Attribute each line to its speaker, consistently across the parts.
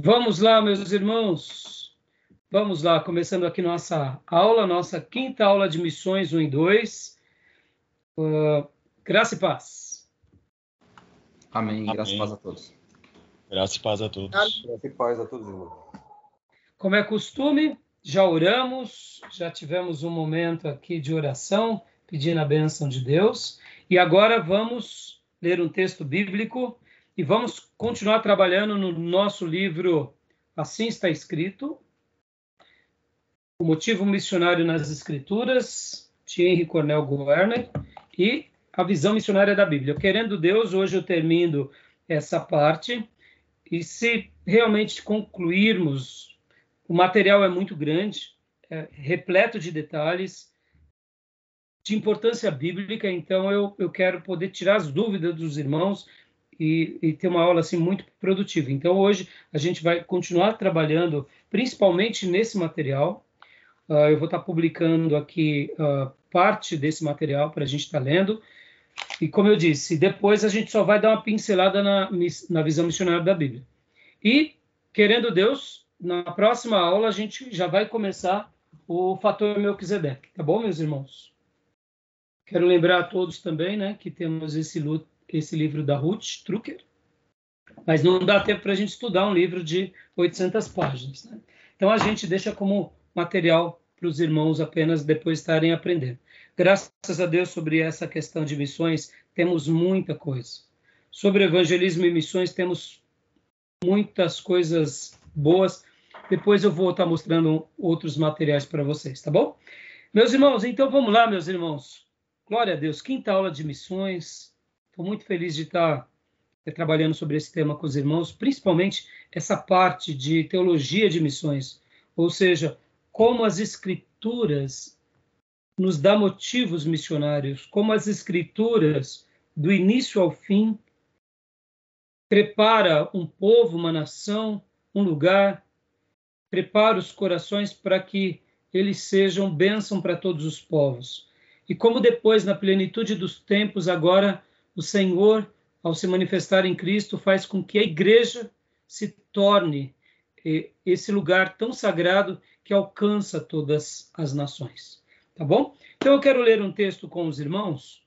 Speaker 1: Vamos lá, meus irmãos. Vamos lá, começando aqui nossa aula, nossa quinta aula de missões 1 e 2. Uh, graça e paz.
Speaker 2: Amém. Amém. Graça e paz a todos.
Speaker 3: Graça e paz a todos.
Speaker 4: Graça e paz a todos, irmãos.
Speaker 1: Como é costume, já oramos, já tivemos um momento aqui de oração, pedindo a bênção de Deus. E agora vamos ler um texto bíblico e vamos continuar trabalhando no nosso livro Assim Está Escrito, O Motivo Missionário nas Escrituras, de Henry Cornel Werner, e a visão missionária da Bíblia. Querendo Deus, hoje eu termino essa parte, e se realmente concluirmos, o material é muito grande, é repleto de detalhes, de importância bíblica, então eu, eu quero poder tirar as dúvidas dos irmãos e, e, ter uma aula assim muito produtiva. Então hoje a gente vai continuar trabalhando principalmente nesse material. Uh, eu vou estar publicando aqui uh, parte desse material para a gente estar lendo. E como eu disse, depois a gente só vai dar uma pincelada na, na visão missionária da Bíblia. E, querendo Deus, na próxima aula a gente já vai começar o fator Melquisedeque, tá bom, meus irmãos? Quero lembrar a todos também, né, que temos esse luto esse livro da Ruth Trucker, mas não dá tempo para a gente estudar um livro de 800 páginas. Né? Então a gente deixa como material para os irmãos apenas depois estarem aprendendo. Graças a Deus sobre essa questão de missões temos muita coisa. Sobre evangelismo e missões temos muitas coisas boas. Depois eu vou estar mostrando outros materiais para vocês, tá bom? Meus irmãos, então vamos lá, meus irmãos. Glória a Deus. Quinta aula de missões. Estou muito feliz de estar é, trabalhando sobre esse tema com os irmãos, principalmente essa parte de teologia de missões, ou seja, como as escrituras nos dá motivos missionários, como as escrituras do início ao fim prepara um povo, uma nação, um lugar, prepara os corações para que eles sejam bênção para todos os povos. E como depois, na plenitude dos tempos, agora o Senhor, ao se manifestar em Cristo, faz com que a igreja se torne eh, esse lugar tão sagrado que alcança todas as nações. Tá bom? Então eu quero ler um texto com os irmãos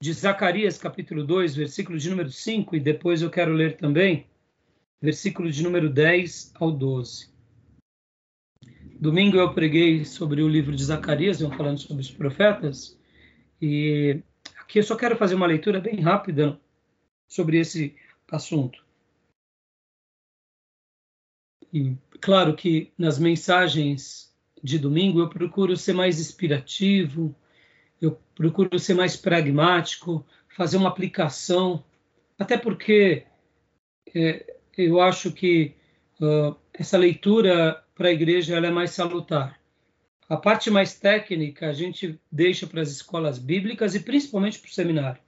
Speaker 1: de Zacarias, capítulo 2, versículo de número 5, e depois eu quero ler também versículo de número 10 ao 12. Domingo eu preguei sobre o livro de Zacarias, eu falando sobre os profetas, e Aqui eu só quero fazer uma leitura bem rápida sobre esse assunto. E claro que nas mensagens de domingo eu procuro ser mais inspirativo, eu procuro ser mais pragmático, fazer uma aplicação, até porque é, eu acho que uh, essa leitura para a igreja ela é mais salutar. A parte mais técnica a gente deixa para as escolas bíblicas e principalmente para o seminário.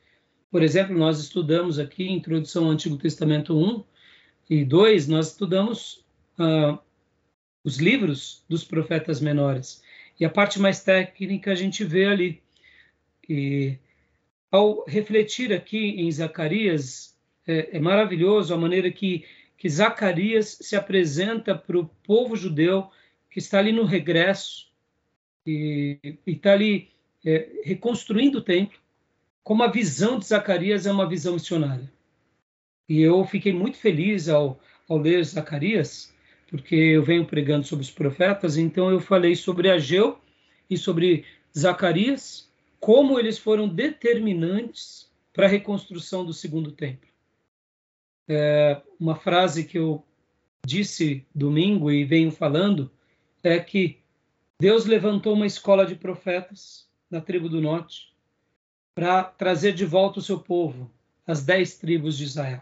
Speaker 1: Por exemplo, nós estudamos aqui Introdução ao Antigo Testamento 1 e 2, nós estudamos uh, os livros dos profetas menores. E a parte mais técnica a gente vê ali. E ao refletir aqui em Zacarias, é, é maravilhoso a maneira que, que Zacarias se apresenta para o povo judeu que está ali no regresso, e está ali é, reconstruindo o templo, como a visão de Zacarias é uma visão missionária. E eu fiquei muito feliz ao, ao ler Zacarias, porque eu venho pregando sobre os profetas, então eu falei sobre Ageu e sobre Zacarias, como eles foram determinantes para a reconstrução do segundo templo. É, uma frase que eu disse domingo e venho falando é que Deus levantou uma escola de profetas na tribo do norte para trazer de volta o seu povo, as dez tribos de Israel.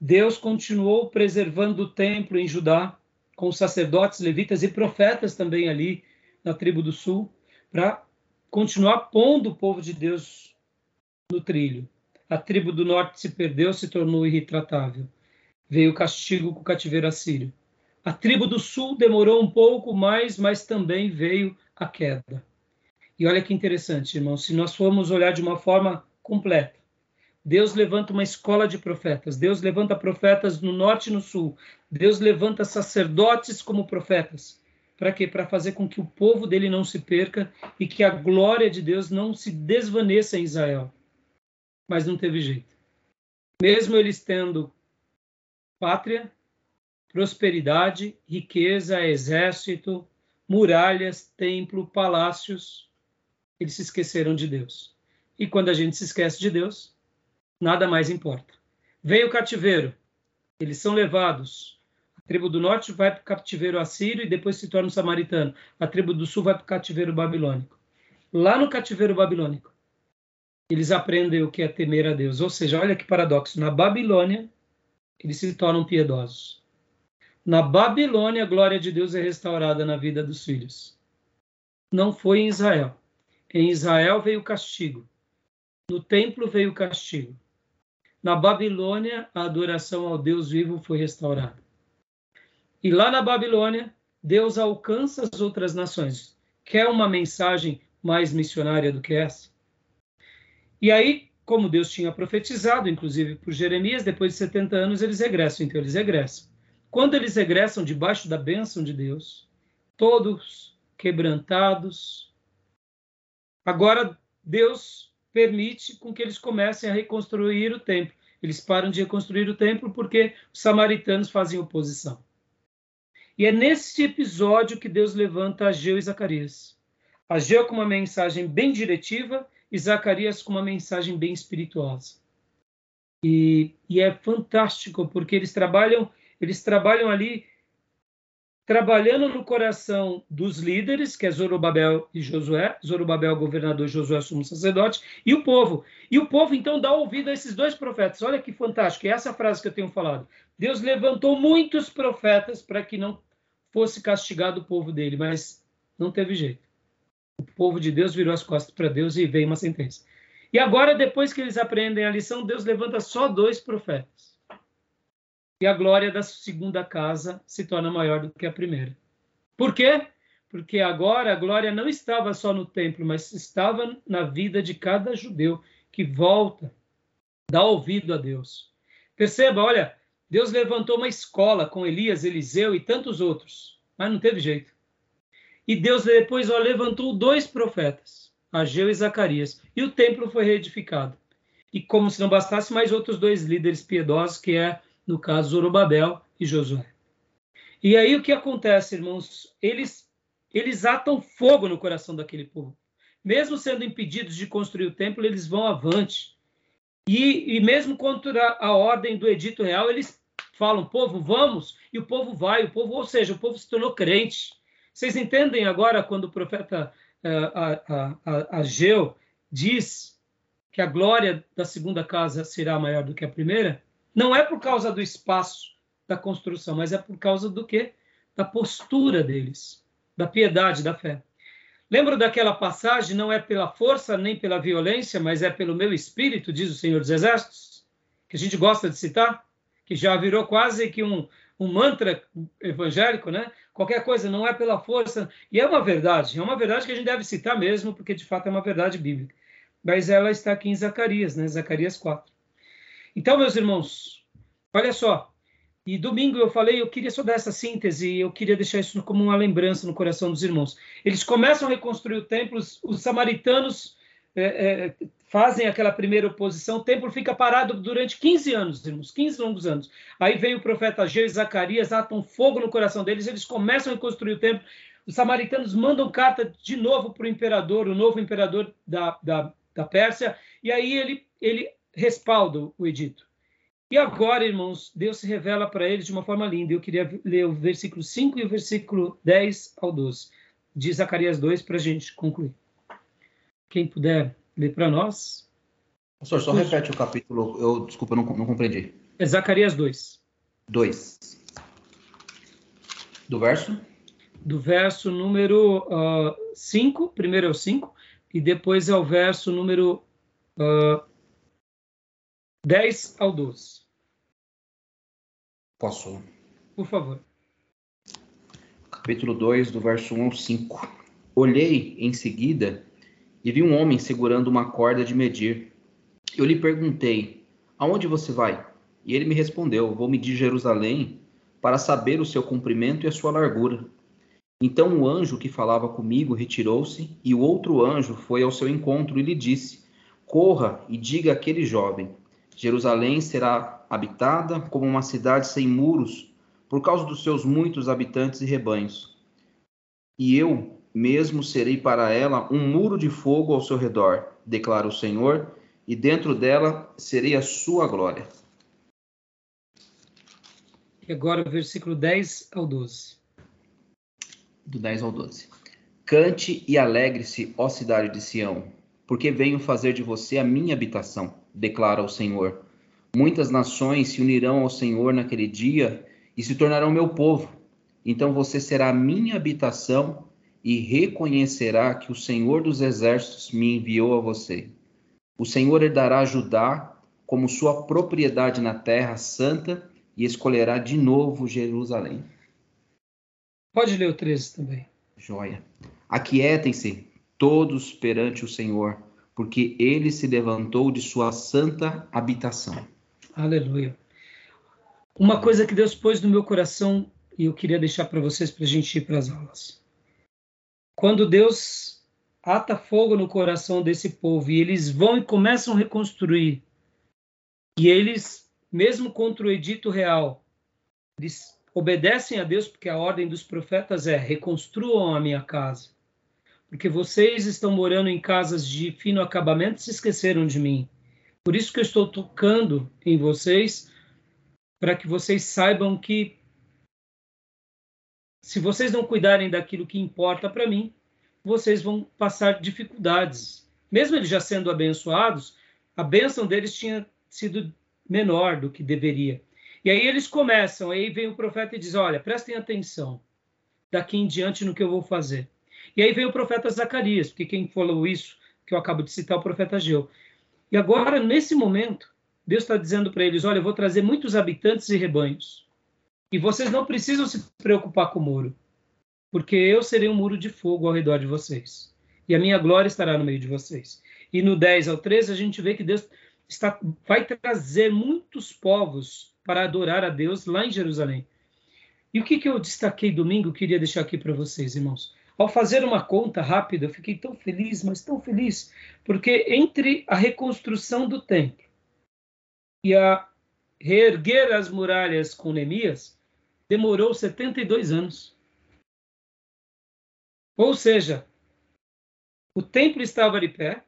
Speaker 1: Deus continuou preservando o templo em Judá, com sacerdotes, levitas e profetas também ali na tribo do sul, para continuar pondo o povo de Deus no trilho. A tribo do norte se perdeu, se tornou irretratável. Veio o castigo com o cativeiro assírio. A tribo do sul demorou um pouco mais, mas também veio a queda. E olha que interessante, irmão, se nós formos olhar de uma forma completa, Deus levanta uma escola de profetas. Deus levanta profetas no norte e no sul. Deus levanta sacerdotes como profetas. Para quê? Para fazer com que o povo dele não se perca e que a glória de Deus não se desvaneça em Israel. Mas não teve jeito. Mesmo eles tendo pátria, prosperidade, riqueza, exército, muralhas, templo, palácios, eles se esqueceram de Deus. E quando a gente se esquece de Deus, nada mais importa. Vem o cativeiro, eles são levados. A tribo do norte vai para o cativeiro assírio e depois se torna um samaritano. A tribo do sul vai para o cativeiro babilônico. Lá no cativeiro babilônico, eles aprendem o que é temer a Deus. Ou seja, olha que paradoxo. Na Babilônia, eles se tornam piedosos. Na Babilônia, a glória de Deus é restaurada na vida dos filhos. Não foi em Israel. Em Israel veio castigo. No templo veio castigo. Na Babilônia, a adoração ao Deus vivo foi restaurada. E lá na Babilônia, Deus alcança as outras nações. Quer uma mensagem mais missionária do que essa? E aí, como Deus tinha profetizado, inclusive por Jeremias, depois de 70 anos eles regressam. Então, eles regressam. Quando eles regressam debaixo da bênção de Deus, todos quebrantados, agora Deus permite com que eles comecem a reconstruir o templo. Eles param de reconstruir o templo porque os samaritanos fazem oposição. E é nesse episódio que Deus levanta Ageu e Zacarias. Ageu com uma mensagem bem diretiva e Zacarias com uma mensagem bem espirituosa. E, e é fantástico porque eles trabalham, eles trabalham ali trabalhando no coração dos líderes, que é Zorobabel e Josué, Zorobabel governador, Josué sumo sacerdote, e o povo. E o povo então dá ouvido a esses dois profetas. Olha que fantástico, é essa frase que eu tenho falado. Deus levantou muitos profetas para que não fosse castigado o povo dele, mas não teve jeito. O povo de Deus virou as costas para Deus e veio uma sentença. E agora, depois que eles aprendem a lição, Deus levanta só dois profetas e a glória da segunda casa se torna maior do que a primeira. Por quê? Porque agora a glória não estava só no templo, mas estava na vida de cada judeu que volta, dá ouvido a Deus. Perceba, olha, Deus levantou uma escola com Elias, Eliseu e tantos outros, mas não teve jeito. E Deus depois ó, levantou dois profetas, Ageu e Zacarias, e o templo foi reedificado. E como se não bastasse, mais outros dois líderes piedosos, que é no caso Zorobabel e Josué. E aí o que acontece, irmãos? Eles eles atam fogo no coração daquele povo. Mesmo sendo impedidos de construir o templo, eles vão avante. E, e mesmo contra a ordem do edito real, eles falam, povo, vamos, e o povo vai, o povo, ou seja, o povo se tornou crente. Vocês entendem agora quando o profeta uh, Ageu diz que a glória da segunda casa será maior do que a primeira? Não é por causa do espaço da construção, mas é por causa do quê? Da postura deles, da piedade, da fé. Lembra daquela passagem? Não é pela força nem pela violência, mas é pelo meu espírito, diz o Senhor dos Exércitos, que a gente gosta de citar, que já virou quase que um, um mantra evangélico, né? Qualquer coisa não é pela força. E é uma verdade, é uma verdade que a gente deve citar mesmo, porque de fato é uma verdade bíblica. Mas ela está aqui em Zacarias, né? Zacarias 4. Então, meus irmãos, olha só. E domingo eu falei, eu queria só dar essa síntese, eu queria deixar isso como uma lembrança no coração dos irmãos. Eles começam a reconstruir o templo, os samaritanos é, é, fazem aquela primeira oposição, o templo fica parado durante 15 anos, irmãos, 15 longos anos. Aí vem o profeta Ageu e Zacarias, atam fogo no coração deles, eles começam a reconstruir o templo. Os samaritanos mandam carta de novo para o imperador, o novo imperador da, da, da Pérsia, e aí ele, ele respaldo o edito. E agora, irmãos, Deus se revela para eles de uma forma linda. Eu queria ler o versículo 5 e o versículo 10 ao 12, de Zacarias 2, para a gente concluir. Quem puder ler para nós.
Speaker 2: Pastor, só repete o capítulo. Eu, desculpa, não, não compreendi.
Speaker 1: É Zacarias 2.
Speaker 2: 2. Do verso?
Speaker 1: Do verso número 5, uh, primeiro é o 5, e depois é o verso número uh, 10 ao 12.
Speaker 2: Posso?
Speaker 1: Por favor.
Speaker 2: Capítulo 2, do verso 1 ao 5. Olhei em seguida e vi um homem segurando uma corda de medir Eu lhe perguntei: Aonde você vai? E ele me respondeu: Vou medir Jerusalém para saber o seu comprimento e a sua largura. Então o anjo que falava comigo retirou-se, e o outro anjo foi ao seu encontro e lhe disse: Corra e diga àquele jovem: Jerusalém será habitada como uma cidade sem muros, por causa dos seus muitos habitantes e rebanhos. E eu mesmo serei para ela um muro de fogo ao seu redor, declara o Senhor, e dentro dela serei a sua glória.
Speaker 1: E agora o versículo 10 ao 12.
Speaker 2: Do 10 ao 12. Cante e alegre-se, ó cidade de Sião, porque venho fazer de você a minha habitação, declara o Senhor. Muitas nações se unirão ao Senhor naquele dia e se tornarão meu povo. Então você será minha habitação e reconhecerá que o Senhor dos exércitos me enviou a você. O Senhor herdará Judá como sua propriedade na terra santa e escolherá de novo Jerusalém.
Speaker 1: Pode ler o 13 também.
Speaker 2: Joia. Aquietem-se todos perante o Senhor, porque ele se levantou de sua santa habitação.
Speaker 1: Aleluia. Uma coisa que Deus pôs no meu coração e eu queria deixar para vocês para a gente ir para as aulas. Quando Deus ata fogo no coração desse povo e eles vão e começam a reconstruir, e eles, mesmo contra o edito real, eles obedecem a Deus porque a ordem dos profetas é: reconstruam a minha casa. Porque vocês estão morando em casas de fino acabamento e se esqueceram de mim. Por isso que eu estou tocando em vocês, para que vocês saibam que se vocês não cuidarem daquilo que importa para mim, vocês vão passar dificuldades. Mesmo eles já sendo abençoados, a bênção deles tinha sido menor do que deveria. E aí eles começam, aí vem o profeta e diz: Olha, prestem atenção daqui em diante no que eu vou fazer. E aí vem o profeta Zacarias, porque quem falou isso, que eu acabo de citar, é o profeta Geu. E agora, nesse momento, Deus está dizendo para eles: Olha, eu vou trazer muitos habitantes e rebanhos. E vocês não precisam se preocupar com o muro, porque eu serei um muro de fogo ao redor de vocês. E a minha glória estará no meio de vocês. E no 10 ao 13, a gente vê que Deus está, vai trazer muitos povos para adorar a Deus lá em Jerusalém. E o que, que eu destaquei domingo, queria deixar aqui para vocês, irmãos. Ao fazer uma conta rápida, eu fiquei tão feliz, mas tão feliz, porque entre a reconstrução do templo e a reerguer as muralhas com Neemias, demorou 72 anos. Ou seja, o templo estava de pé,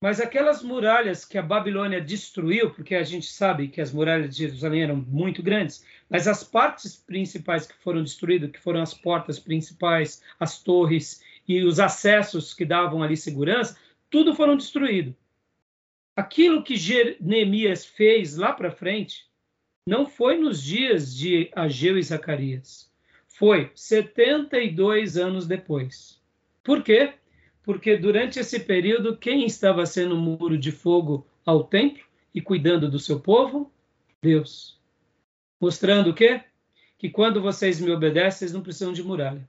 Speaker 1: mas aquelas muralhas que a Babilônia destruiu, porque a gente sabe que as muralhas de Jerusalém eram muito grandes, mas as partes principais que foram destruídas, que foram as portas principais, as torres e os acessos que davam ali segurança, tudo foram destruídos. Aquilo que Neemias fez lá para frente não foi nos dias de Ageu e Zacarias. Foi 72 anos depois. Por quê? Porque durante esse período, quem estava sendo muro de fogo ao templo e cuidando do seu povo? Deus. Mostrando o quê? Que quando vocês me obedecem, vocês não precisam de muralha.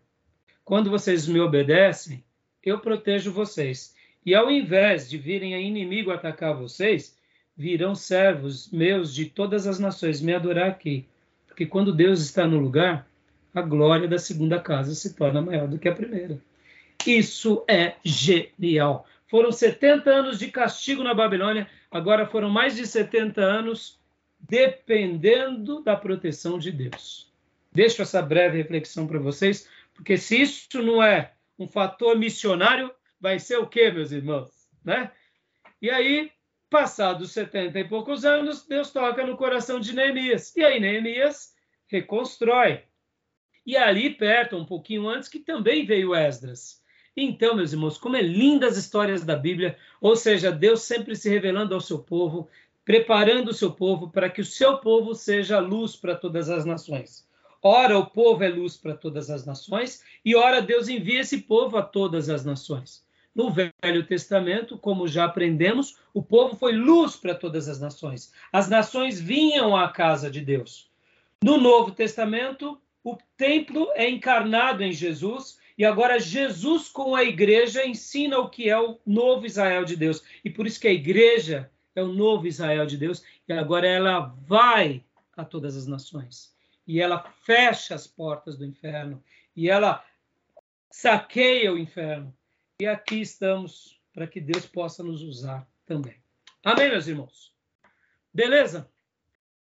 Speaker 1: Quando vocês me obedecem, eu protejo vocês. E ao invés de virem a inimigo atacar vocês, virão servos meus de todas as nações me adorar aqui. Porque quando Deus está no lugar, a glória da segunda casa se torna maior do que a primeira. Isso é genial. Foram 70 anos de castigo na Babilônia, agora foram mais de 70 anos dependendo da proteção de Deus. Deixo essa breve reflexão para vocês, porque se isso não é um fator missionário, vai ser o quê, meus irmãos? Né? E aí, Passados setenta e poucos anos, Deus toca no coração de Neemias. E aí Neemias reconstrói. E ali perto, um pouquinho antes, que também veio Esdras. Então, meus irmãos, como é lindas as histórias da Bíblia, ou seja, Deus sempre se revelando ao seu povo, preparando o seu povo para que o seu povo seja luz para todas as nações. Ora, o povo é luz para todas as nações, e ora, Deus envia esse povo a todas as nações. No Velho Testamento, como já aprendemos, o povo foi luz para todas as nações. As nações vinham à casa de Deus. No Novo Testamento, o templo é encarnado em Jesus E agora Jesus com a igreja ensina o que é o novo Israel de Deus. E por isso que a igreja é o novo Israel de Deus. E agora ela vai a todas as nações. E ela fecha as portas do inferno. E ela saqueia o inferno. E aqui estamos para que Deus possa nos usar também. Amém, meus irmãos? Beleza?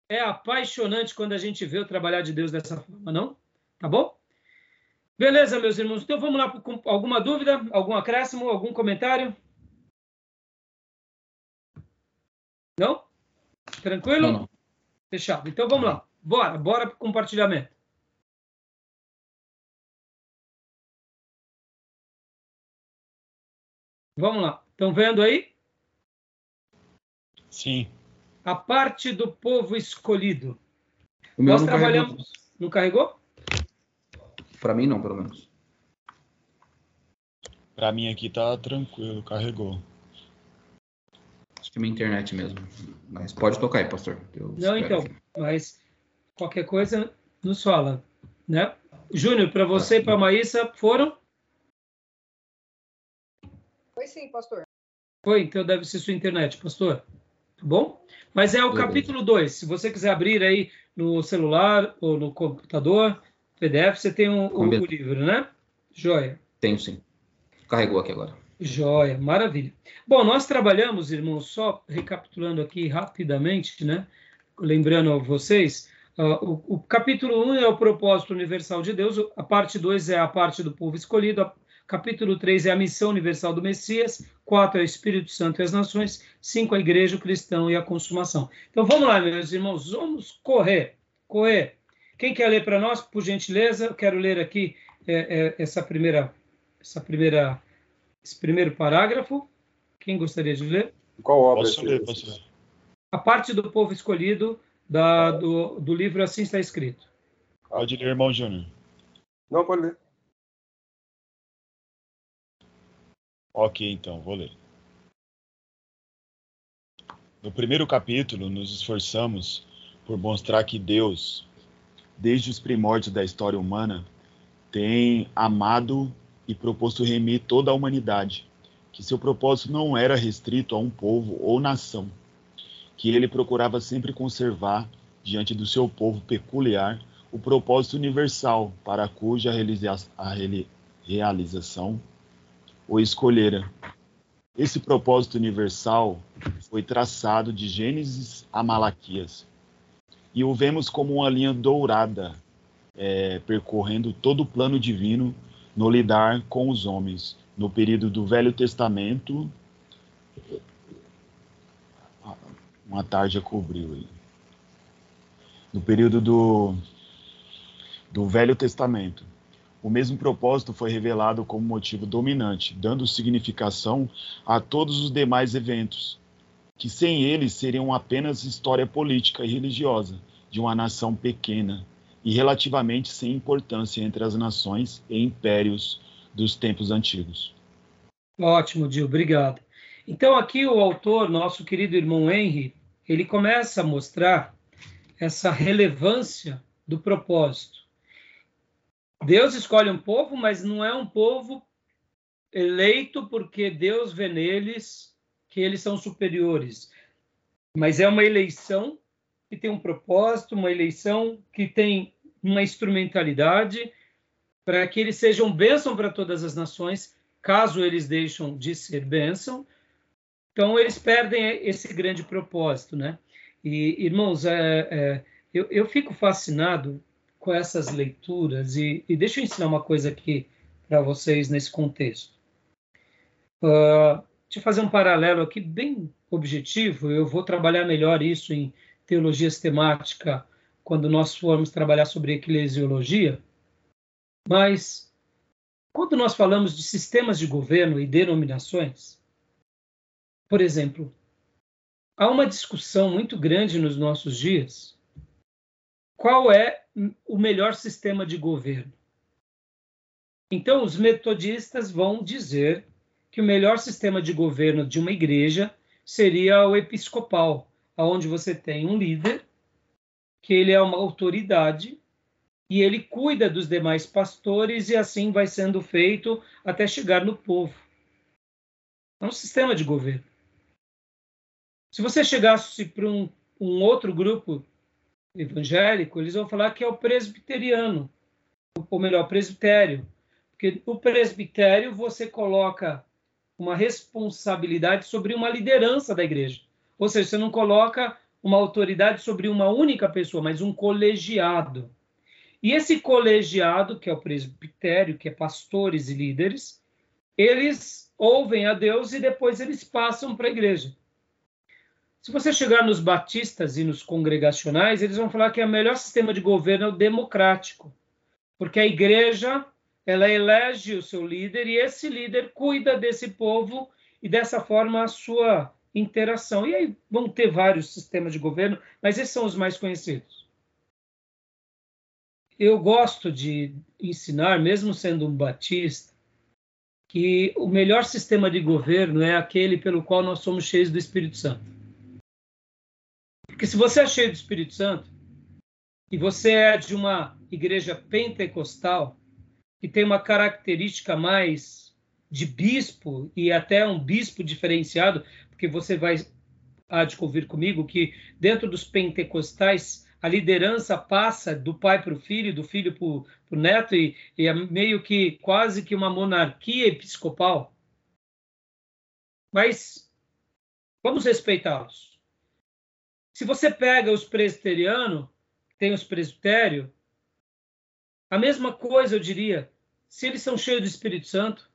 Speaker 1: É apaixonante quando a gente vê o trabalhar de Deus dessa forma, não? Tá bom? Beleza, meus irmãos. Então vamos lá alguma dúvida, algum acréscimo, algum comentário? Não? Tranquilo? Não. Fechado. Então vamos lá. Bora, bora para compartilhamento. Vamos lá. Estão vendo aí?
Speaker 3: Sim.
Speaker 1: A parte do povo escolhido. Nós não trabalhamos. Carregou. Não carregou?
Speaker 2: Para mim não, pelo menos.
Speaker 3: Para mim aqui tá tranquilo, carregou.
Speaker 2: Acho que é minha internet mesmo. Mas pode tocar aí, pastor.
Speaker 1: Eu não, então. Aqui. Mas qualquer coisa nos fala, né? Júnior, para você e para a Maísa, foram?
Speaker 4: Foi sim, pastor.
Speaker 1: Foi, então deve ser sua internet, pastor. Tá bom? Mas é o Beleza. capítulo 2. Se você quiser abrir aí no celular ou no computador, PDF, você tem um, o, o livro, né? Joia.
Speaker 2: Tenho sim. Carregou aqui agora.
Speaker 1: Joia, maravilha. Bom, nós trabalhamos, irmãos, só recapitulando aqui rapidamente, né? Lembrando a vocês, uh, o, o, capítulo 1 um é o propósito universal de Deus, a parte 2 é a parte do povo escolhido, a Capítulo 3 é a missão universal do Messias. 4 é o Espírito Santo e as nações. 5 a igreja, o cristão e a consumação. Então vamos lá, meus irmãos, vamos correr. Correr. Quem quer ler para nós, por gentileza? Eu quero ler aqui é, é, essa primeira, essa primeira, esse primeiro parágrafo. Quem gostaria de ler?
Speaker 5: Qual obra?
Speaker 3: Posso ler, posso ler.
Speaker 1: A parte do povo escolhido da, do, do livro Assim Está Escrito.
Speaker 3: Pode ler, irmão Júnior.
Speaker 5: Não, pode ler.
Speaker 3: Ok, então, vou ler. No primeiro capítulo, nos esforçamos por mostrar que Deus, desde os primórdios da história humana, tem amado e proposto remir toda a humanidade, que seu propósito não era restrito a um povo ou nação, que ele procurava sempre conservar, diante do seu povo peculiar, o propósito universal para cuja realização o escolhera. Esse propósito universal foi traçado de Gênesis a Malaquias. E o vemos como uma linha dourada, é, percorrendo todo o plano divino no lidar com os homens, no período do Velho Testamento. Uma tarde cobriu aí. No período do, do Velho Testamento o mesmo propósito foi revelado como motivo dominante, dando significação a todos os demais eventos, que sem eles seriam apenas história política e religiosa de uma nação pequena e relativamente sem importância entre as nações e impérios dos tempos antigos.
Speaker 1: Ótimo, Gil, obrigado. Então aqui o autor, nosso querido irmão Henry, ele começa a mostrar essa relevância do propósito. Deus escolhe um povo, mas não é um povo eleito porque Deus vê neles que eles são superiores. Mas é uma eleição que tem um propósito, uma eleição que tem uma instrumentalidade para que eles sejam bênção para todas as nações, caso eles deixam de ser bênção. Então, eles perdem esse grande propósito, né? E, irmãos, é, é, eu, eu fico fascinado com essas leituras e, e deixa eu ensinar uma coisa aqui para vocês nesse contexto. Uh, eu fazer um paralelo aqui bem objetivo. Eu vou trabalhar melhor isso em teologia sistemática quando nós formos trabalhar sobre eclesiologia. Mas quando nós falamos de sistemas de governo e denominações, por exemplo, há uma discussão muito grande nos nossos dias. Qual é o melhor sistema de governo. Então, os metodistas vão dizer que o melhor sistema de governo de uma igreja seria o episcopal, aonde você tem um líder, que ele é uma autoridade e ele cuida dos demais pastores e assim vai sendo feito até chegar no povo. É um sistema de governo. Se você chegasse para um, um outro grupo evangélico, eles vão falar que é o presbiteriano, ou melhor, presbitério. Porque no presbitério você coloca uma responsabilidade sobre uma liderança da igreja. Ou seja, você não coloca uma autoridade sobre uma única pessoa, mas um colegiado. E esse colegiado, que é o presbitério, que é pastores e líderes, eles ouvem a Deus e depois eles passam para a igreja. Se você chegar nos batistas e nos congregacionais, eles vão falar que o melhor sistema de governo é o democrático, porque a igreja ela elege o seu líder e esse líder cuida desse povo e dessa forma a sua interação. E aí vão ter vários sistemas de governo, mas esses são os mais conhecidos. Eu gosto de ensinar, mesmo sendo um batista, que o melhor sistema de governo é aquele pelo qual nós somos cheios do Espírito Santo. Porque se você é cheio do Espírito Santo e você é de uma igreja pentecostal que tem uma característica mais de bispo e até um bispo diferenciado, porque você vai há de ouvir comigo que dentro dos pentecostais a liderança passa do pai para o filho, do filho para o neto, e, e, é meio que quase que uma monarquia episcopal. Mas vamos respeitá-los. Se você pega os presbiterianos, tem os presbitérios, a mesma coisa eu diria, se eles são cheios do Espírito Santo,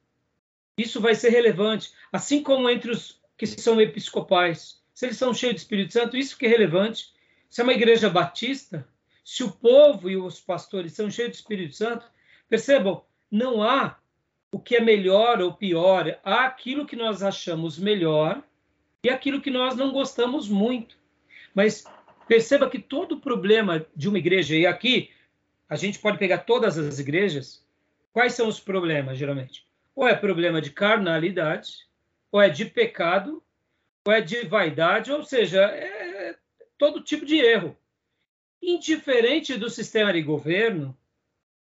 Speaker 1: isso vai ser relevante, assim como entre os que são episcopais, se eles são cheios do Espírito Santo, isso que é relevante. Se é uma igreja batista, se o povo e os pastores são cheios do Espírito Santo, percebam, não há o que é melhor ou pior, há aquilo que nós achamos melhor e aquilo que nós não gostamos muito. Mas perceba que todo problema de uma igreja, e aqui a gente pode pegar todas as igrejas, quais são os problemas, geralmente? Ou é problema de carnalidade, ou é de pecado, ou é de vaidade, ou seja, é todo tipo de erro. Indiferente do sistema de governo,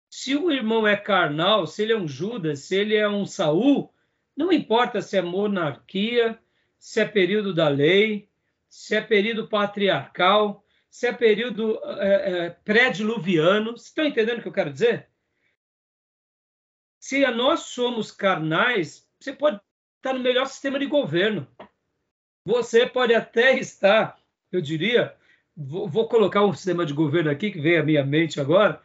Speaker 1: se o irmão é carnal, se ele é um Judas, se ele é um Saul, não importa se é monarquia, se é período da lei, se é período patriarcal, se é período é, é, pré-diluviano. Vocês estão entendendo o que eu quero dizer? Se nós somos carnais, você pode estar no melhor sistema de governo. Você pode até estar, eu diria, vou, vou colocar um sistema de governo aqui que veio à minha mente agora,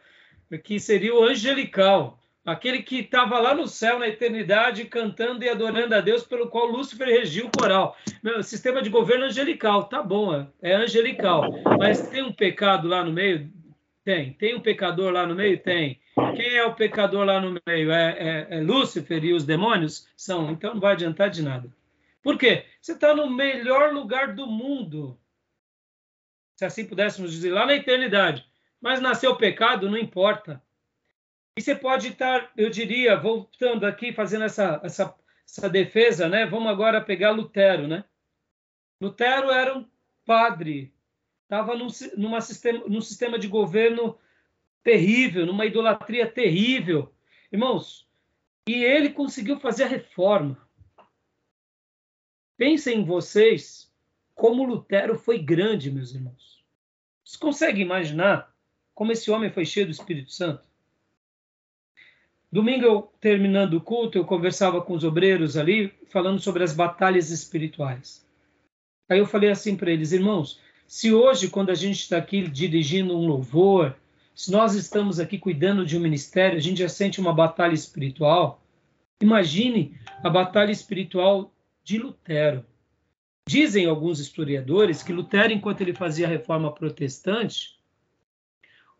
Speaker 1: que seria o angelical aquele que estava lá no céu na eternidade cantando e adorando a Deus pelo qual Lúcifer regiu o coral. Meu, sistema de governo angelical, tá bom, é, é angelical, mas tem um pecado lá no meio? Tem. Tem um pecador lá no meio? Tem. Quem é o pecador lá no meio? É, é, é Lúcifer e os demônios? São. Então não vai adiantar de nada. Por quê? Você está no melhor lugar do mundo. Se assim pudéssemos dizer, lá na eternidade. Mas nasceu pecado, não importa. E você pode estar, eu diria, voltando aqui, fazendo essa, essa, essa defesa, né? Vamos agora pegar Lutero, né? Lutero era um padre, estava num, sistema, num sistema de governo terrível, numa idolatria terrível. Irmãos, e ele conseguiu fazer a reforma. Pensem em vocês como Lutero foi grande, meus irmãos. Vocês conseguem imaginar como esse homem foi cheio do Espírito Santo? Domingo, eu, terminando o culto, eu conversava com os obreiros ali, falando sobre as batalhas espirituais. Aí eu falei assim para eles, irmãos, se hoje, quando a gente está aqui dirigindo um louvor, se nós estamos aqui cuidando de um ministério, a gente já sente uma batalha espiritual, imagine a batalha espiritual de Lutero. Dizem alguns historiadores que Lutero, enquanto ele fazia a reforma protestante,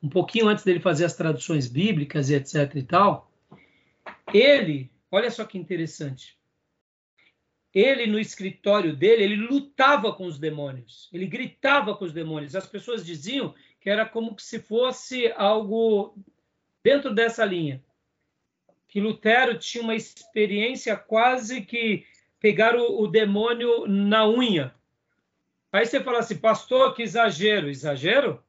Speaker 1: um pouquinho antes dele fazer as traduções bíblicas e etc e tal, ele, olha só que interessante. Ele no escritório dele, ele lutava com os demônios. Ele gritava com os demônios. As pessoas diziam que era como se fosse algo dentro dessa linha. Que Lutero tinha uma experiência quase que pegar o, o demônio na unha. Aí você fala assim, pastor, que exagero. Exagero?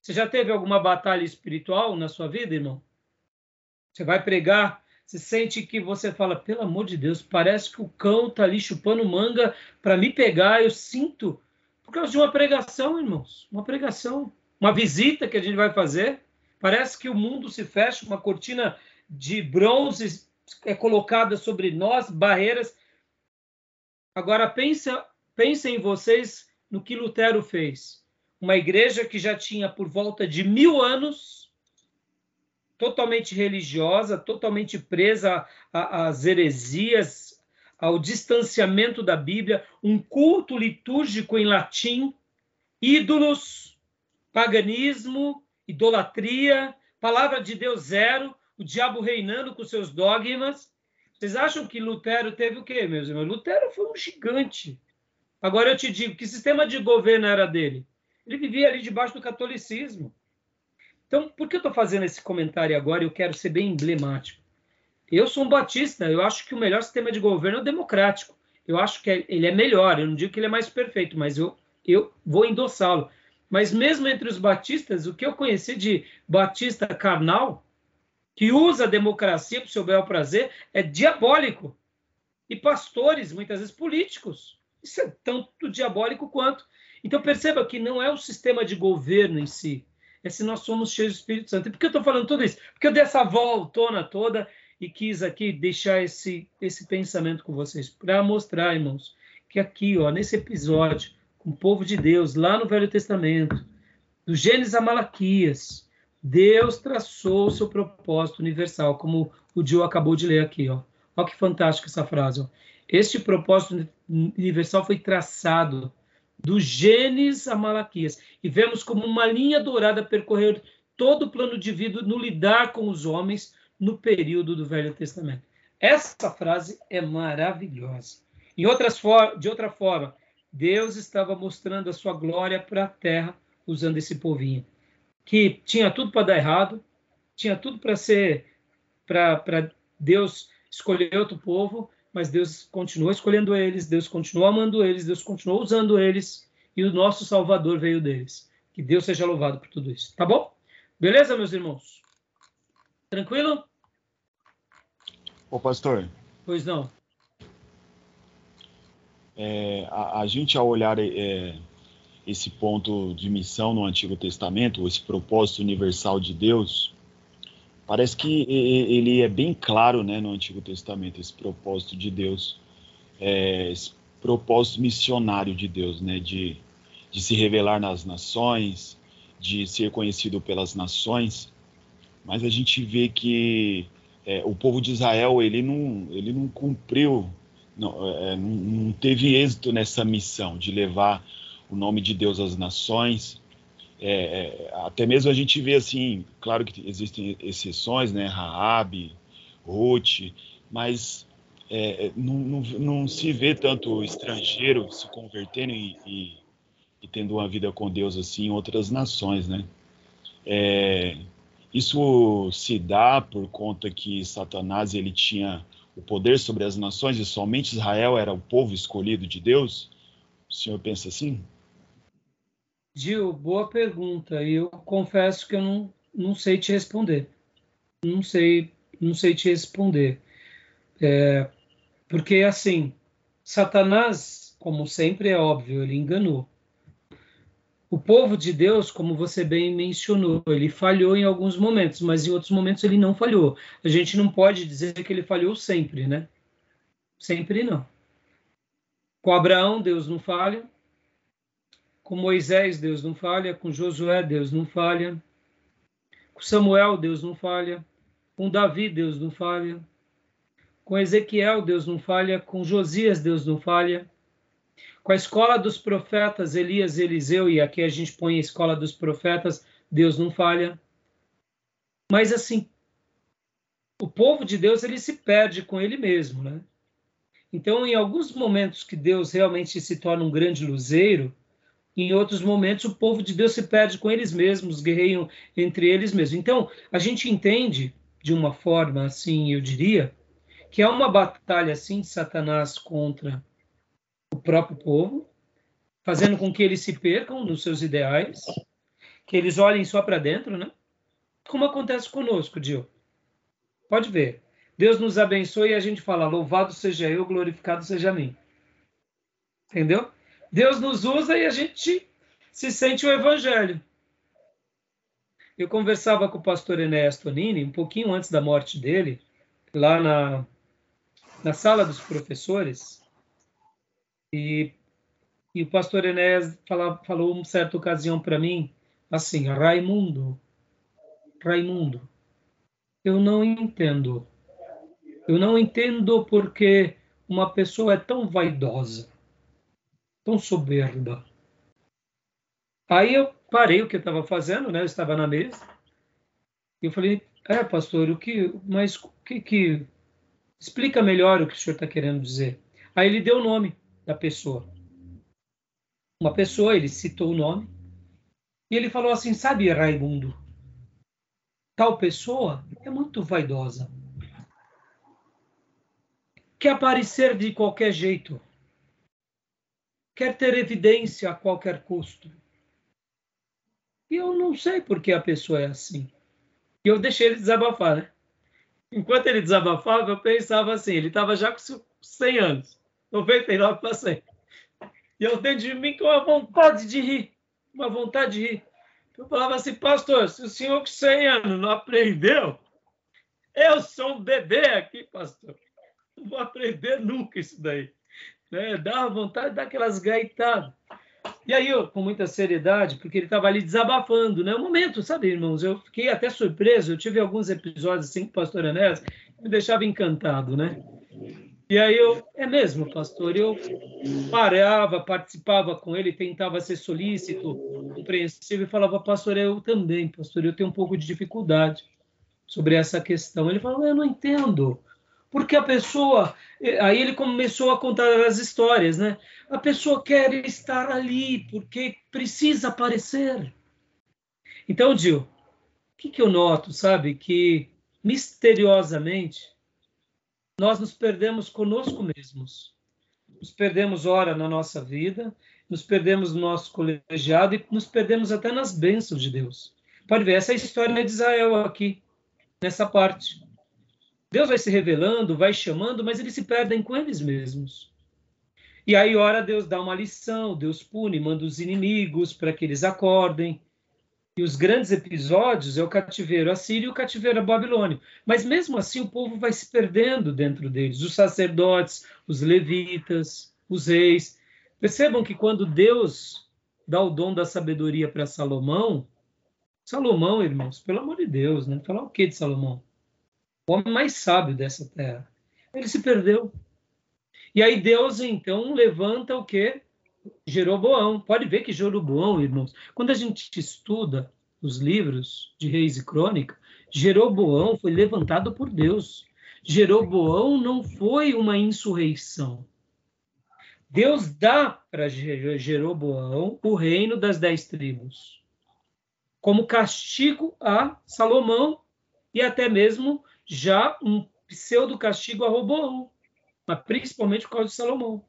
Speaker 1: Você já teve alguma batalha espiritual na sua vida, irmão? Você vai pregar, você sente que você fala, pelo amor de Deus, parece que o cão tá ali chupando manga para me pegar, eu sinto. Por causa de uma pregação, irmãos, uma pregação, uma visita que a gente vai fazer. Parece que o mundo se fecha, uma cortina de bronze é colocada sobre nós, barreiras. Agora pensa, pensa em vocês no que Lutero fez. Uma igreja que já tinha por volta de mil anos, totalmente religiosa, totalmente presa às heresias, ao distanciamento da Bíblia, um culto litúrgico em latim, ídolos, paganismo, idolatria, palavra de Deus zero, o diabo reinando com seus dogmas. Vocês acham que Lutero teve o quê, meus irmãos? Lutero foi um gigante. Agora eu te digo, que sistema de governo era dele? Ele vivia ali debaixo do catolicismo. Então, por que eu estou fazendo esse comentário agora? Eu quero ser bem emblemático. Eu sou um batista, eu acho que o melhor sistema de governo é o democrático. Eu acho que ele é melhor, eu não digo que ele é mais perfeito, mas eu, eu vou endossá-lo. Mas mesmo entre os batistas, o que eu conheci de batista carnal, que usa a democracia para o seu bel prazer, é diabólico. E pastores, muitas vezes políticos, isso é tanto diabólico quanto. Então perceba que não é o sistema de governo em si, é se nós somos cheios do Espírito Santo. E por que eu estou falando tudo isso? Porque eu dei essa voltona toda e quis aqui deixar esse, esse pensamento com vocês, para mostrar, irmãos, que aqui, ó, nesse episódio, com o povo de Deus, lá no Velho Testamento, do Gênesis a Malaquias, Deus traçou o seu propósito universal, como o Dio acabou de ler aqui. Ó. Olha que fantástico essa frase. Ó. Este propósito universal foi traçado do Gênesis a Malaquias. E vemos como uma linha dourada percorrer todo o plano de vida no lidar com os homens no período do Velho Testamento. Essa frase é maravilhosa. Em outras de outra forma, Deus estava mostrando a sua glória para a terra usando esse povinho que tinha tudo para dar errado, tinha tudo para ser para Deus escolher outro povo, mas Deus continuou escolhendo eles, Deus continuou amando eles, Deus continuou usando eles e o nosso Salvador veio deles. Que Deus seja louvado por tudo isso. Tá bom? Beleza, meus irmãos? Tranquilo?
Speaker 3: Ô, pastor.
Speaker 1: Pois não.
Speaker 3: É, a, a, gente, ao olhar é, esse ponto de missão no Antigo Testamento, esse propósito universal de Deus, parece que ele é bem claro né, no Antigo Testamento, esse propósito de Deus, é, esse propósito missionário de Deus, né, de, de se revelar nas nações, de ser conhecido pelas nações, mas a gente vê que é, o povo de Israel ele não, ele não cumpriu, não, é, não, não teve êxito nessa missão de levar o nome de Deus às nações. É, é, até mesmo a gente vê assim, claro que existem exceções, né, Raab, Ruth, mas é, é, não, não, não, se vê tanto estrangeiro se convertendo e, e, e, tendo uma vida com Deus assim em outras nações, né? É, isso se dá por conta que Satanás ele tinha o poder sobre as nações e somente Israel era o povo escolhido de Deus. O senhor pensa assim?
Speaker 1: Gil, boa pergunta. Eu confesso que eu não, não sei te responder. Não sei, não sei te responder. É, porque, assim, Satanás, como sempre é óbvio, ele enganou. O povo de Deus, como você bem mencionou, ele falhou em alguns momentos, mas em outros momentos ele não falhou. A gente não pode dizer que ele falhou sempre, né? Sempre não. Com Abraão, Deus não falha. Com Moisés, Deus não falha. Com Josué, Deus não falha. Com Samuel, Deus não falha. Com Davi, Deus não falha. Com Ezequiel, Deus não falha. Com Josias, Deus não falha. Com a escola dos profetas, Elias Eliseu, e aqui a gente põe a escola dos profetas, Deus não falha. Mas assim, o povo de Deus ele se perde com ele mesmo, né? Então, em alguns momentos que Deus realmente se torna um grande luzeiro, em outros momentos o povo de Deus se perde com eles mesmos, guerreiam entre eles mesmos. Então, a gente entende de uma forma assim, eu diria, que é uma batalha assim de Satanás contra o próprio povo, fazendo com que eles se percam nos seus ideais, que eles olhem só para dentro, né? Como acontece conosco, Dio. Pode ver. Deus nos abençoe e a gente fala: louvado seja eu, glorificado seja mim. Entendeu? Deus nos usa e a gente se sente o evangelho. Eu conversava com o pastor Enéas Tonini, um pouquinho antes da morte dele, lá na, na sala dos professores, e, e o pastor Enéas falou uma certa ocasião para mim, assim, Raimundo, Raimundo, eu não entendo. Eu não entendo porque uma pessoa é tão vaidosa, tão soberba. Aí eu parei o que eu estava fazendo, né? Eu estava na mesa. E eu falei, é, pastor, o que, mas o que que explica melhor o que o senhor está querendo dizer? Aí ele deu o nome da pessoa. Uma pessoa, ele citou o nome. E ele falou assim, sabe, Raimundo, tal pessoa é muito vaidosa. Quer aparecer de qualquer jeito. Quer ter evidência a qualquer custo. E eu não sei por que a pessoa é assim. E eu deixei ele desabafar, né? Enquanto ele desabafava, eu pensava assim, ele estava já com 100 anos, 99 para 100. E eu dentro de mim com uma vontade de rir, uma vontade de rir. Eu falava assim, pastor, se o senhor com 100 anos não aprendeu, eu sou um bebê aqui, pastor. Não vou aprender nunca isso daí. Né? Dá vontade de dar aquelas gaitadas. E aí, eu, com muita seriedade, porque ele estava ali desabafando, né? Um momento, sabe, irmãos? Eu fiquei até surpreso. Eu tive alguns episódios assim com o pastor Anés me deixava encantado, né? E aí eu, é mesmo, pastor, eu parava, participava com ele, tentava ser solícito, compreensível e falava, pastor, eu também, pastor, eu tenho um pouco de dificuldade sobre essa questão. Ele falou, eu não entendo. Porque a pessoa, eh, aí ele começou a contar as histórias, né? A pessoa quer estar ali porque precisa aparecer. Então, Gil, o que, que eu noto, sabe? Que misteriosamente nós nos perdemos conosco mesmos. Nos perdemos, ora, na nossa vida, nos perdemos no nosso colegiado e nos perdemos até nas bênçãos de Deus. Pode ver, essa é a história de Israel aqui, nessa parte. Deus vai se revelando, vai chamando, mas eles se perdem com eles mesmos. E aí, ora, Deus dá uma lição, Deus pune, manda os inimigos para que eles acordem. E os grandes episódios é o cativeiro assírio e o cativeiro babilônio. Mas mesmo assim, o povo vai se perdendo dentro deles. Os sacerdotes, os levitas, os reis. Percebam que quando Deus dá o dom da sabedoria para Salomão, Salomão, irmãos, pelo amor de Deus, né? Falar o que de Salomão? O homem mais sábio dessa terra. Ele se perdeu. E aí Deus então levanta o que? Jeroboão. Pode ver que Jeroboão, irmãos, quando a gente estuda os livros de Reis e Crônica, Jeroboão foi levantado por Deus. Jeroboão não foi uma insurreição. Deus dá para Jeroboão o reino das dez tribos, como castigo a Salomão e até mesmo já um pseudo castigo a Roboão, mas principalmente por causa de Salomão.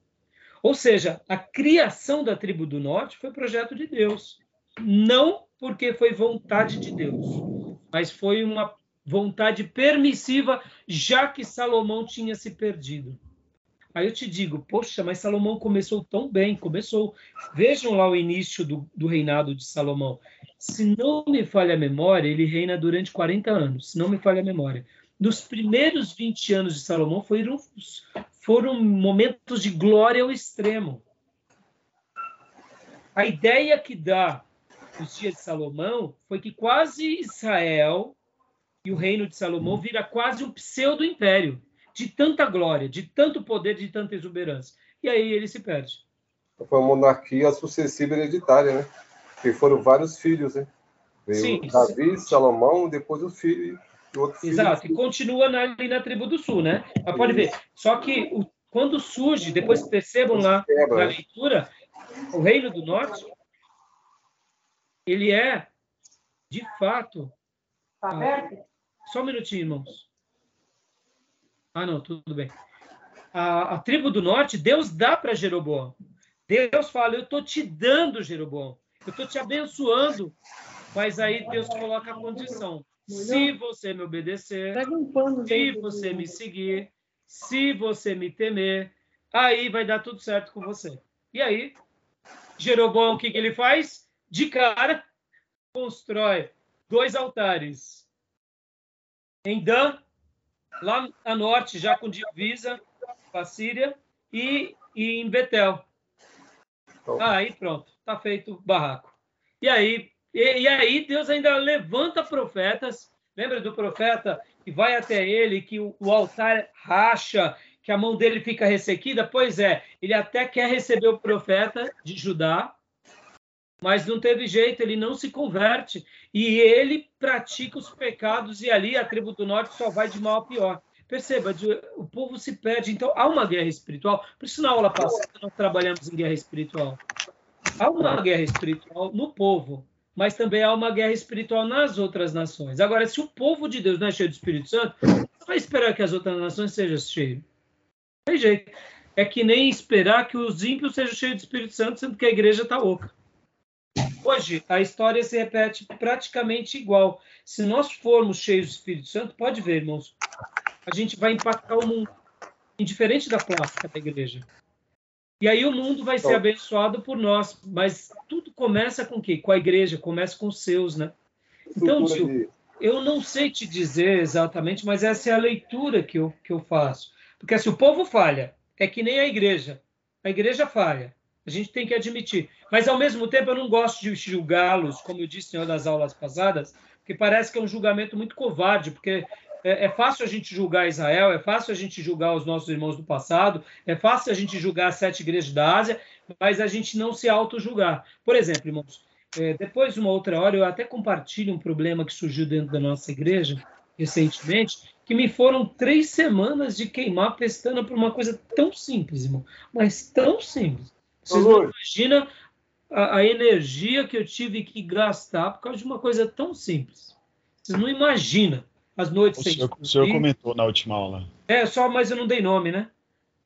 Speaker 1: Ou seja, a criação da tribo do norte foi projeto de Deus, não porque foi vontade de Deus, mas foi uma vontade permissiva, já que Salomão tinha se perdido. Aí eu te digo, poxa, mas Salomão começou tão bem, começou. Vejam lá o início do, do reinado de Salomão. Se não me falha a memória, ele reina durante 40 anos, se não me falha a memória nos primeiros 20 anos de Salomão foram, foram momentos de glória ao extremo. A ideia que dá os dias de Salomão foi que quase Israel e o reino de Salomão vira quase um pseudo-império, de tanta glória, de tanto poder, de tanta exuberância. E aí ele se perde.
Speaker 4: Foi uma monarquia sucessiva hereditária, né? Porque foram vários filhos, né? Veio Sim, Davi, Salomão, depois o filho,
Speaker 1: Exato, e continua na, ali na tribo do sul, né? Mas pode ver. Só que o, quando surge, depois percebam lá na leitura, o reino do norte, ele é, de fato.
Speaker 5: Está aberto?
Speaker 1: Ah, só um minutinho, irmãos. Ah, não, tudo bem. A, a tribo do norte, Deus dá para Jeroboão. Deus fala: Eu estou te dando, Jeroboão. Eu estou te abençoando Mas aí Deus coloca a condição. Se você me obedecer, se você me seguir, se você me temer, aí vai dar tudo certo com você. E aí, Jeroboão, o que, que ele faz? De cara, constrói dois altares em Dan, lá a norte, já com divisa com a Síria, e, e em Betel. Aí pronto, está feito o barraco. E aí, e, e, aí Deus ainda levanta profetas. Lembra do profeta que vai até ele, que o, o altar racha, que a mão dele fica ressequida? Pois é, ele até quer receber o profeta de Judá, mas não teve jeito, ele não se converte e ele pratica os pecados e ali a tribo do norte só vai de mal a pior. Perceba, o povo se perde, então há uma guerra espiritual. Por isso na aula passada nós trabalhamos em guerra espiritual. Há uma guerra espiritual no povo, mas também há uma guerra espiritual nas outras nações. Agora, se o povo de Deus não é cheio do Espírito Santo, você vai esperar que as outras nações sejam cheias. Tem jeito. É que nem esperar que os ímpios sejam cheios do Espírito Santo, sendo que a igreja está oca. Hoje, a história se repete praticamente igual. Se nós formos cheios do Espírito Santo, pode ver, irmãos, a gente vai impactar o mundo, indiferente da plástica da igreja. E aí o mundo vai ser abençoado por nós, mas tudo começa com o quê? Com a igreja, começa com os seus, né? Então, tio, eu não sei te dizer exatamente, mas essa é a leitura que eu, que eu faço. Porque se o povo falha, é que nem a igreja. A igreja falha. A gente tem que admitir. Mas, ao mesmo tempo, eu não gosto de julgá-los, como eu disse em uma das aulas passadas, porque parece que é um julgamento muito covarde, porque é, é, fácil a gente julgar Israel, é fácil a gente julgar os nossos irmãos do passado, é fácil a gente julgar as sete igrejas da Ásia, mas a gente não se auto-julgar. Por exemplo, irmãos, é, depois, uma outra hora, eu até compartilho um problema que surgiu dentro da nossa igreja recentemente, que me foram três semanas de queimar pestana por uma coisa tão simples, irmão, mas tão simples. Vocês não imaginam a, a, energia que eu tive que gastar por causa de uma coisa tão simples. Vocês não imaginam as noites
Speaker 3: o sem senhor, O senhor comentou na última aula.
Speaker 1: É, só, mas eu não dei nome, né?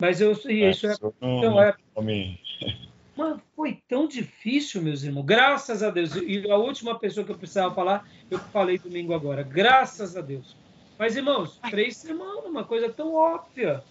Speaker 1: Mas eu é, isso é. Não, então, é nome. Mano, foi tão difícil, meus irmãos. Graças a Deus. E a última pessoa que eu precisava falar, eu falei domingo agora. Graças a Deus. Mas, irmãos, três semanas, uma coisa tão óbvia.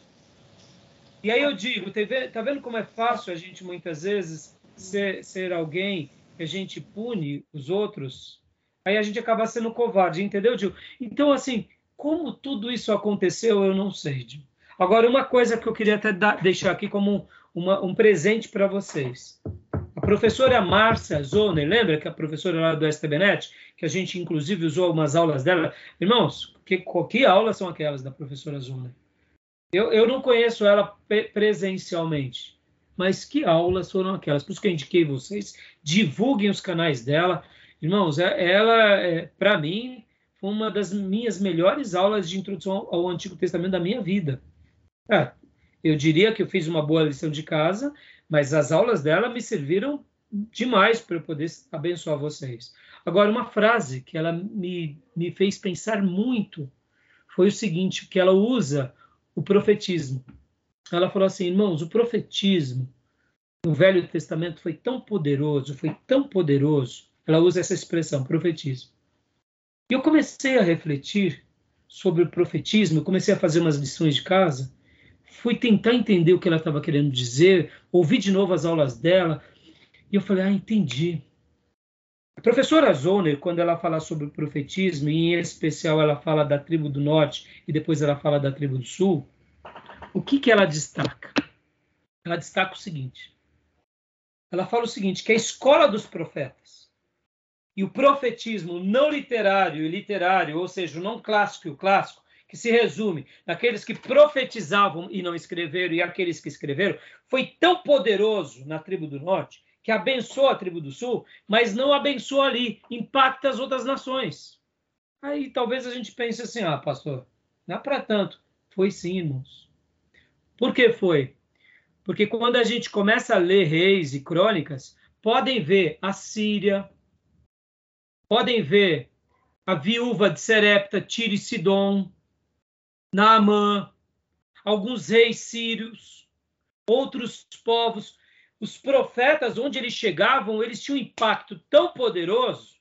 Speaker 1: E aí eu digo, tá vendo como é fácil a gente muitas vezes ser, ser alguém que a gente pune os outros? Aí a gente acaba sendo covarde, entendeu, Gil? Então, assim, como tudo isso aconteceu, eu não sei, Gil. Agora, uma coisa que eu queria até dar, deixar aqui como uma, um presente para vocês. A professora Márcia Zoner, lembra que a professora lá do STBNet, que a gente inclusive usou umas aulas dela? Irmãos, que, que aulas são aquelas da professora Zoner? Eu, eu não conheço ela presencialmente, mas que aulas foram aquelas? Por isso que eu indiquei vocês, divulguem os canais dela. Irmãos, é, ela, é, para mim, foi uma das minhas melhores aulas de introdução ao Antigo Testamento da minha vida. É, eu diria que eu fiz uma boa lição de casa, mas as aulas dela me serviram demais para eu poder abençoar vocês. Agora, uma frase que ela me, me fez pensar muito foi o seguinte, que ela usa o profetismo. Ela falou assim, irmãos, o profetismo no Velho Testamento foi tão poderoso, foi tão poderoso. Ela usa essa expressão, profetismo. E eu comecei a refletir sobre o profetismo, comecei a fazer umas lições de casa, fui tentar entender o que ela estava querendo dizer, ouvi de novo as aulas dela, e eu falei, ah, entendi. A professora Zoner, quando ela fala sobre o profetismo, e em especial ela fala da tribo do norte e depois ela fala da tribo do sul, o que, que ela destaca? Ela destaca o seguinte: ela fala o seguinte, que a escola dos profetas e o profetismo não literário e literário, ou seja, o não clássico e o clássico, que se resume naqueles que profetizavam e não escreveram e aqueles que escreveram, foi tão poderoso na tribo do norte que abençoa a tribo do sul, mas não abençoa ali, impacta as outras nações. Aí talvez a gente pense assim, ah, pastor, não é para tanto. Foi sim, irmãos. Por que foi? Porque quando a gente começa a ler reis e crônicas, podem ver a Síria, podem ver a viúva de Serepta, Tiro e Sidom, Naamã, alguns reis sírios, outros povos os profetas, onde eles chegavam, eles tinham um impacto tão poderoso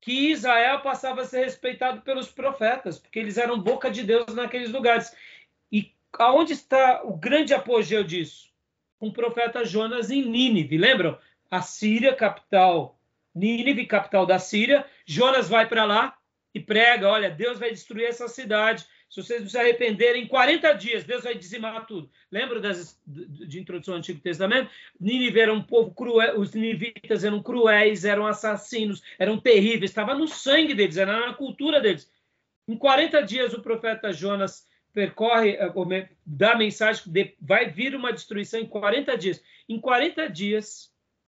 Speaker 1: que Israel passava a ser respeitado pelos profetas, porque eles eram boca de Deus naqueles lugares. E aonde está o grande apogeu disso? Um profeta Jonas em Nínive, lembram? A Síria, capital, Nínive, capital da Síria. Jonas vai para lá e prega: olha, Deus vai destruir essa cidade. Se vocês não se arrependerem, em 40 dias, Deus vai dizimar tudo. Lembra das, de introdução ao Antigo Testamento? Nínive era um povo cruel, os ninivitas eram cruéis, eram assassinos, eram terríveis, estava no sangue deles, era na cultura deles. Em 40 dias, o profeta Jonas percorre, eh, dá mensagem que vai vir uma destruição em 40 dias. Em 40 dias,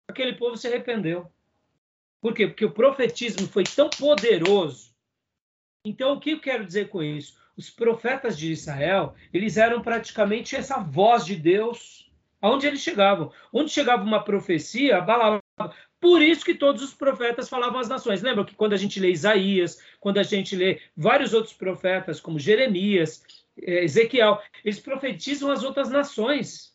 Speaker 1: aquele povo se arrependeu. Por quê? Porque o profetismo foi tão poderoso. Então, o que eu quero dizer com isso? os profetas de Israel, eles eram praticamente essa voz de Deus aonde eles chegavam. Onde chegava uma profecia, abalava. Por isso que todos os profetas falavam às nações. Lembra que quando a gente lê Isaías, quando a gente lê vários outros profetas, como Jeremias, eh, Ezequiel, eles profetizam as outras nações.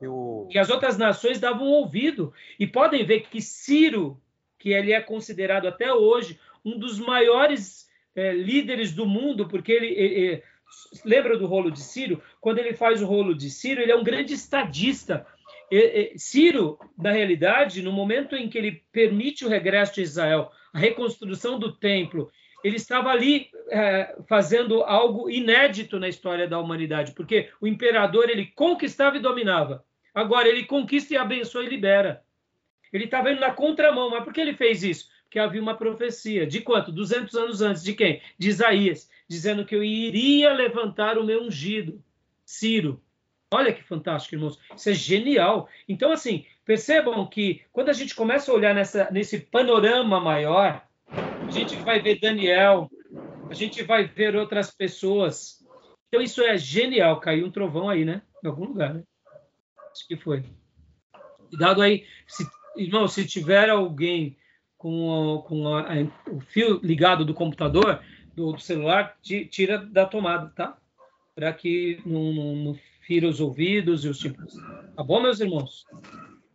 Speaker 1: Eu... E as outras nações davam ouvido. E podem ver que Ciro, que ele é considerado até hoje um dos maiores é, líderes do mundo, porque ele, lembra do rolo de Ciro? Quando ele faz o rolo de Ciro, ele é um grande estadista. Ciro, na realidade, no momento em que ele permite o regresso de Israel, a reconstrução do templo, ele estava ali é, fazendo algo inédito na história da humanidade, porque o imperador ele conquistava e dominava. Agora ele conquista e abençoa e libera. Ele estava indo na contramão, mas por que ele fez isso? que havia uma profecia. De quanto? 200 anos antes. De quem? De Isaías, dizendo que eu iria levantar o meu ungido, Ciro. Olha que fantástico, irmãos. Isso é genial. Então, assim, percebam que quando a gente começa a olhar nessa, nesse panorama maior, a gente vai ver Daniel, a gente vai ver outras pessoas. Então, isso é genial. Caiu um trovão aí, né? Em algum lugar, né? Acho que foi. Cuidado aí. Se, irmão, se tiver alguém com, com a, a, o fio ligado do computador, do, do, celular, tira da tomada, tá? Para que não, não, não fira os ouvidos e os tipos. Tá bom, meus irmãos?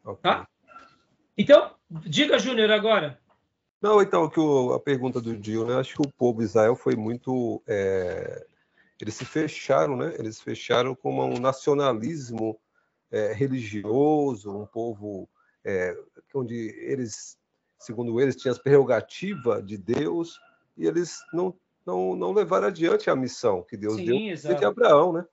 Speaker 1: Okay. Tá? Então, diga, Júnior, agora.
Speaker 4: Não, então, que o, a pergunta do Dio, né? Acho que o povo de Israel foi muito. É, eles se fecharam, né? Eles fecharam com um nacionalismo é, religioso, um povo é, onde eles segundo eles, tinham as prerrogativas de Deus e eles não, não, não levaram adiante a missão que Deus Sim, deu exato. de Abraão, né?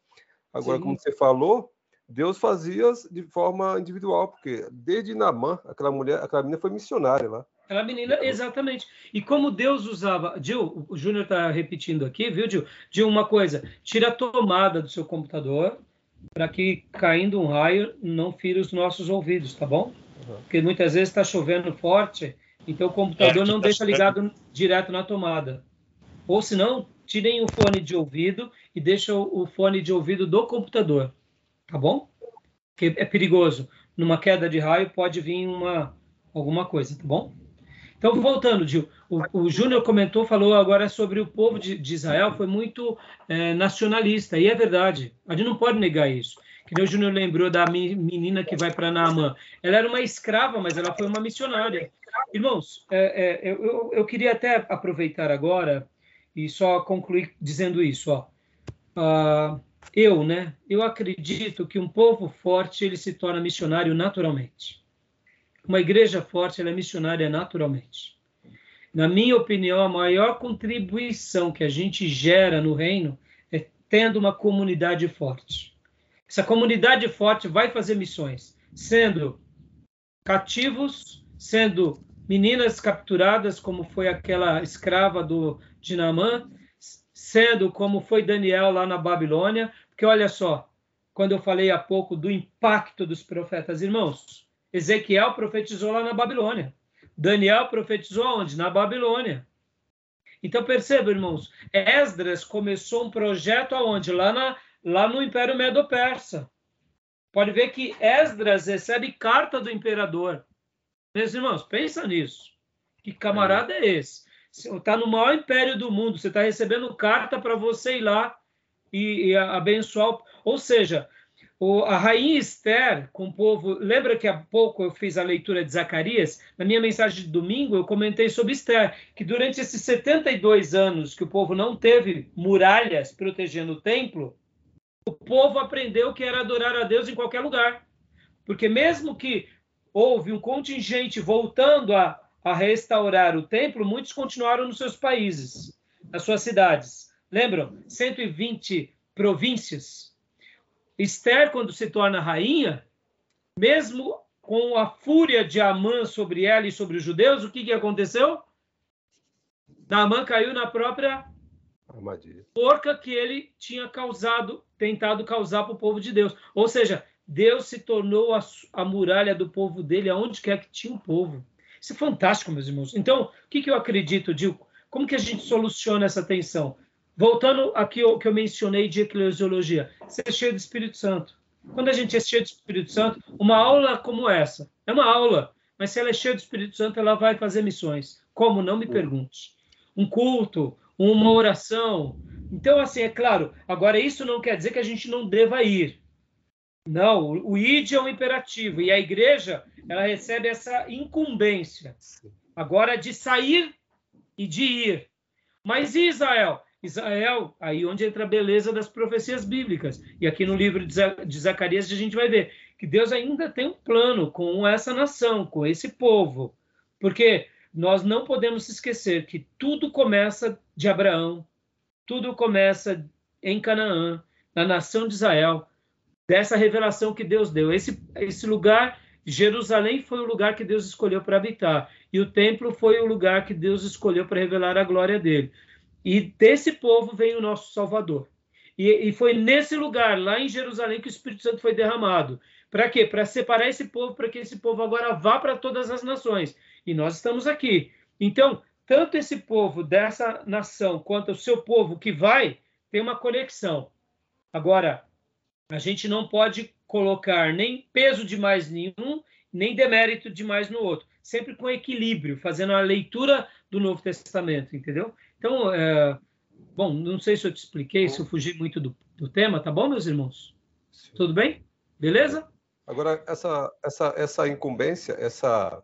Speaker 4: Agora, Sim. como você falou, Deus fazia de forma individual, porque desde Namã, aquela mulher, aquela menina foi missionária lá.
Speaker 1: Aquela menina, exatamente. E como Deus usava. Gil, o Júnior está repetindo aqui, viu, Gil? Gil, uma coisa: tira a tomada do seu computador para que, caindo um raio, não fira os nossos ouvidos, tá bom? Porque muitas vezes está chovendo forte, então o computador é, não tá deixa ligado direto na tomada. Ou se não, tirem o fone de ouvido e deixam o fone de ouvido do computador. Tá bom? Porque é perigoso. Numa queda de raio pode vir uma alguma coisa, tá bom? Então, voltando, Gil, o, o Júnior comentou, falou agora sobre o povo de, de Israel, foi muito é, nacionalista, e é verdade, a gente não pode negar isso que o Júnior lembrou da menina que vai para Naamã. Ela era uma escrava, mas ela foi uma missionária. Irmãos, é, é, eu, eu, queria até aproveitar agora e só concluir dizendo isso. Ó. Uh, eu, né? Eu acredito que um povo forte ele se torna missionário naturalmente. Uma igreja forte ela é missionária naturalmente. Na minha opinião, a maior contribuição que a gente gera no reino é tendo uma comunidade forte. Essa comunidade forte vai fazer missões, sendo cativos, sendo meninas capturadas, como foi aquela escrava do Dinamã, sendo como foi Daniel lá na Babilônia, porque olha só, quando eu falei há pouco do impacto dos profetas, irmãos, Ezequiel profetizou lá na Babilônia. Daniel profetizou onde? Na Babilônia. Então perceba, irmãos, Esdras começou um projeto aonde? Lá na lá no Império Medo-Persa. Pode ver que Esdras recebe carta do imperador. Meus irmãos, pensa nisso. Que camarada é, é esse? Está no maior império do mundo, você está recebendo carta para você ir lá e, e, abençoar. Ou seja, o, a rainha Esther com o povo. Lembra que há pouco eu fiz a leitura de Zacarias? Na minha mensagem de domingo eu comentei sobre Esther, que durante esses 72 anos que o povo não teve muralhas protegendo o templo, o povo aprendeu que era adorar a Deus em qualquer lugar. Porque mesmo que houve um contingente voltando a, a restaurar o templo, muitos continuaram nos seus países, nas suas cidades. Lembram? 120 províncias Esther, quando se torna rainha, mesmo com a fúria de Amã sobre ela e sobre os judeus, o que, que aconteceu? Naamã caiu na própria Armadilha. porca que ele tinha causado, tentado causar para o povo de Deus. Ou seja, Deus se tornou a, a, muralha do povo dele aonde quer que tinha um povo. Isso é fantástico, meus irmãos. Então, o que, que eu acredito, Dilco? Como que a gente soluciona essa tensão? Voltando aqui ao que eu mencionei de eclesiologia, ser cheio do Espírito Santo. Quando a gente é cheio do Espírito Santo, uma aula como essa, é uma aula, mas se ela é cheia do Espírito Santo, ela vai fazer missões. Como? Não me pergunte. Um culto, uma oração. Então, assim, é claro, agora isso não quer dizer que a gente não deva ir. Não, o id é um imperativo e a igreja ela recebe essa incumbência agora de sair e de ir. Mas e Israel? Israel, aí onde entra a beleza das profecias bíblicas. E aqui no livro de Zacarias a gente vai ver que Deus ainda tem um plano com essa nação, com esse povo. Porque nós não podemos esquecer que tudo começa de Abraão, tudo começa em Canaã, na nação de Israel, dessa revelação que Deus deu. Esse, esse lugar, Jerusalém, foi o lugar que Deus escolheu para habitar, e o templo foi o lugar que Deus escolheu para revelar a glória dele. E desse povo vem o nosso Salvador. E, e foi nesse lugar, lá em Jerusalém, que o Espírito Santo foi derramado. Para quê? Para separar esse povo, para que esse povo agora vá para todas as nações. E nós estamos aqui. Então, tanto esse povo dessa nação quanto o seu povo que vai, tem uma conexão. Agora, a gente não pode colocar nem peso de mais nenhum, nem demérito de mais no outro. Sempre com equilíbrio, fazendo a leitura do Novo Testamento, entendeu? Então, é, bom, não sei se eu te expliquei, se eu fugi muito do, do tema, tá bom, meus irmãos? Sim. Tudo bem? Beleza?
Speaker 4: Agora, essa, essa, essa incumbência, essa,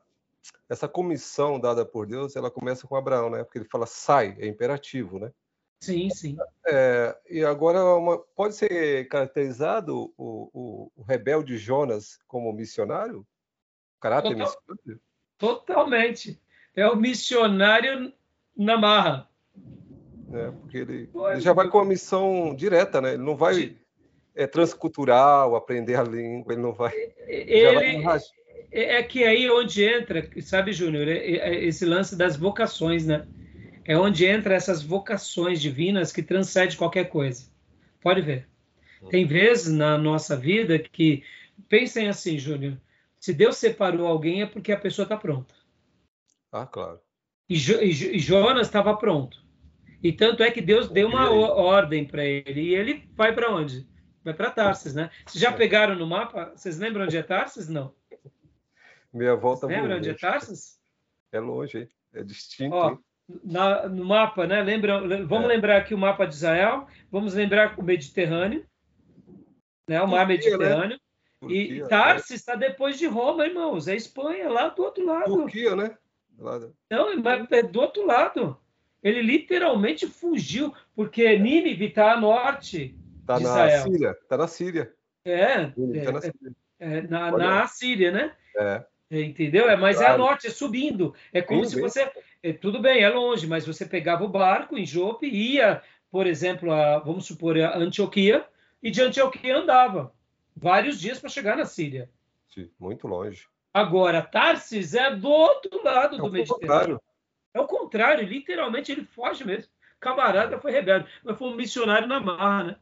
Speaker 4: essa comissão dada por Deus, ela começa com Abraão, né? Porque ele fala sai, é imperativo, né?
Speaker 1: Sim, sim.
Speaker 4: É, e agora uma, pode ser caracterizado o, o, o, rebelde Jonas como missionário? Caráter Total, missionário?
Speaker 1: Totalmente. É o missionário na marra
Speaker 4: né? Porque ele, ele, já vai com a missão direta, né? Ele não vai é, transcultural, aprender a língua, ele não vai.
Speaker 1: Ele, vai é, é que aí onde entra, sabe, Júnior, é, é esse lance das vocações, né? É onde entra essas vocações divinas que transcende qualquer coisa. Pode ver. Tem vezes na nossa vida que pensem assim, Júnior, se Deus separou alguém é porque a pessoa está pronta.
Speaker 4: Ah, claro.
Speaker 1: E, jo, e Jonas estava pronto. E tanto é que Deus deu uma ordem para ele. E ele vai para onde? Vai para Tarsis, né? Vocês já pegaram no mapa? Vocês lembram onde é Tarsis? Não.
Speaker 4: Minha volta
Speaker 1: Lembra onde é Tarsis?
Speaker 4: É longe, hein? É distinto.
Speaker 1: Ó, na, no mapa, né? Lembra, vamos é. lembrar aqui o mapa de Israel, vamos lembrar o Mediterrâneo, né? o mar Turquia, né? Mediterrâneo. Né? E é. Tarsis está depois de Roma, irmãos. É Espanha, lá do outro lado.
Speaker 4: Turquia, né?
Speaker 1: Não, é do outro lado. Ele literalmente fugiu, porque Nínive está a norte
Speaker 4: tá Israel. Está na Síria. Está na Síria.
Speaker 1: É, é, tá na, Síria. É, na, na Síria, né?
Speaker 4: É.
Speaker 1: Entendeu? É, mas claro. é a norte, é subindo. É como Sim, se bem. você. É, tudo bem, é longe, mas você pegava o barco em Jope e ia, por exemplo, a, vamos supor, a Antioquia, e de Antioquia andava vários dias para chegar na Síria.
Speaker 4: Sim, muito longe.
Speaker 1: Agora, Tarsis é do outro lado é do Mediterrâneo. É o contrário, literalmente ele foge mesmo. Camarada foi rebelde, mas foi um missionário na marra, né?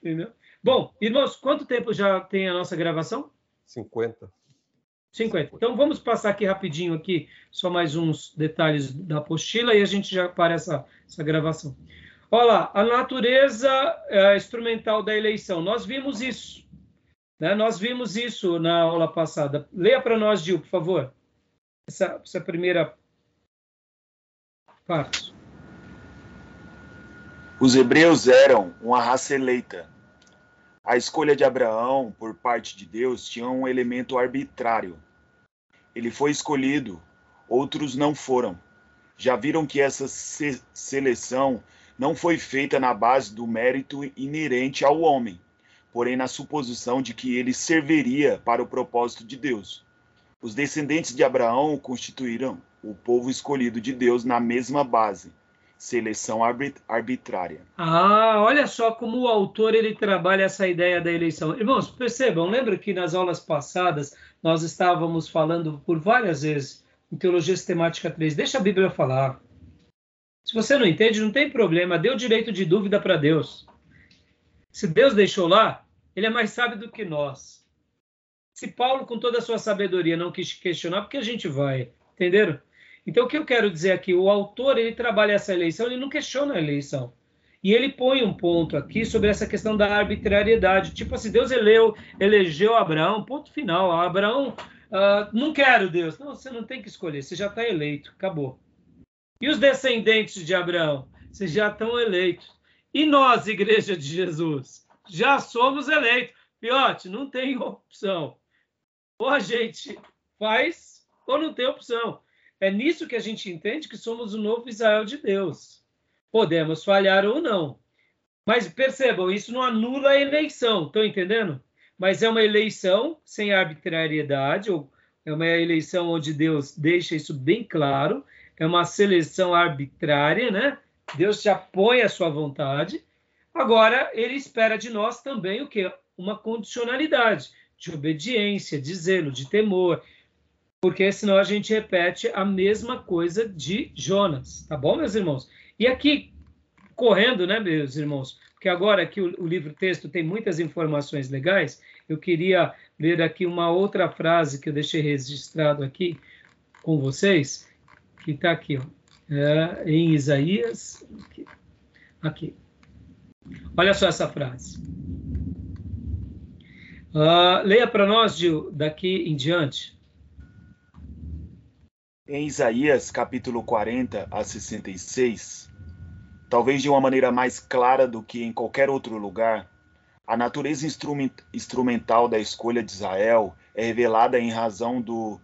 Speaker 1: Entendeu? Bom, irmãos, quanto tempo já tem a nossa gravação?
Speaker 4: 50.
Speaker 1: 50. Então vamos passar aqui rapidinho aqui, só mais uns detalhes da apostila e a gente já para essa, essa gravação. Olha lá, a natureza é, instrumental da eleição. Nós vimos isso. Né? Nós vimos isso na aula passada. Leia para nós, Gil, por favor. Essa, essa primeira parte.
Speaker 3: Os hebreus eram uma raça eleita, A escolha de Abraão por parte de Deus tinha um elemento arbitrário. Ele foi escolhido, outros não foram. Já viram que essa se seleção não foi feita na base do mérito inerente ao homem, porém na suposição de que ele serviria para o propósito de Deus. Os descendentes de Abraão constituíram o povo escolhido de Deus na mesma base, seleção arbitrária.
Speaker 1: Ah, olha só como o autor ele trabalha essa ideia da eleição. Irmãos, percebam, lembra que nas aulas passadas nós estávamos falando por várias vezes em teologia sistemática 3. Deixa a Bíblia falar. Se você não entende, não tem problema, dê o direito de dúvida para Deus. Se Deus deixou lá, ele é mais sábio do que nós. Se Paulo, com toda a sua sabedoria, não quis questionar, porque a gente vai, entenderam? Então, o que eu quero dizer aqui? O autor, ele trabalha essa eleição, ele não questiona a eleição. E ele põe um ponto aqui sobre essa questão da arbitrariedade. Tipo assim, Deus eleu, elegeu Abraão, ponto final. Abraão, uh, não quero Deus. Não, você não tem que escolher, você já está eleito, acabou. E os descendentes de Abraão? Vocês já estão eleitos. E nós, Igreja de Jesus? Já somos eleitos. Piote, não tem opção. Ou a gente faz, ou não tem opção. É nisso que a gente entende que somos o novo Israel de Deus. Podemos falhar ou não. Mas percebam, isso não anula a eleição, estão entendendo? Mas é uma eleição sem arbitrariedade, ou é uma eleição onde Deus deixa isso bem claro, é uma seleção arbitrária, né? Deus te apoia a sua vontade. Agora, ele espera de nós também o quê? Uma condicionalidade de obediência, de zelo, de temor, porque senão a gente repete a mesma coisa de Jonas, tá bom, meus irmãos? E aqui, correndo, né, meus irmãos? Porque agora aqui o, o livro texto tem muitas informações legais, eu queria ler aqui uma outra frase que eu deixei registrado aqui com vocês, que está aqui, ó, é, em Isaías. Aqui, aqui. Olha só essa frase. Uh, leia para nós, Gil, daqui em diante.
Speaker 3: Em Isaías, capítulo 40 a 66, talvez de uma maneira mais clara do que em qualquer outro lugar, a natureza instrumental da escolha de Israel é revelada em razão do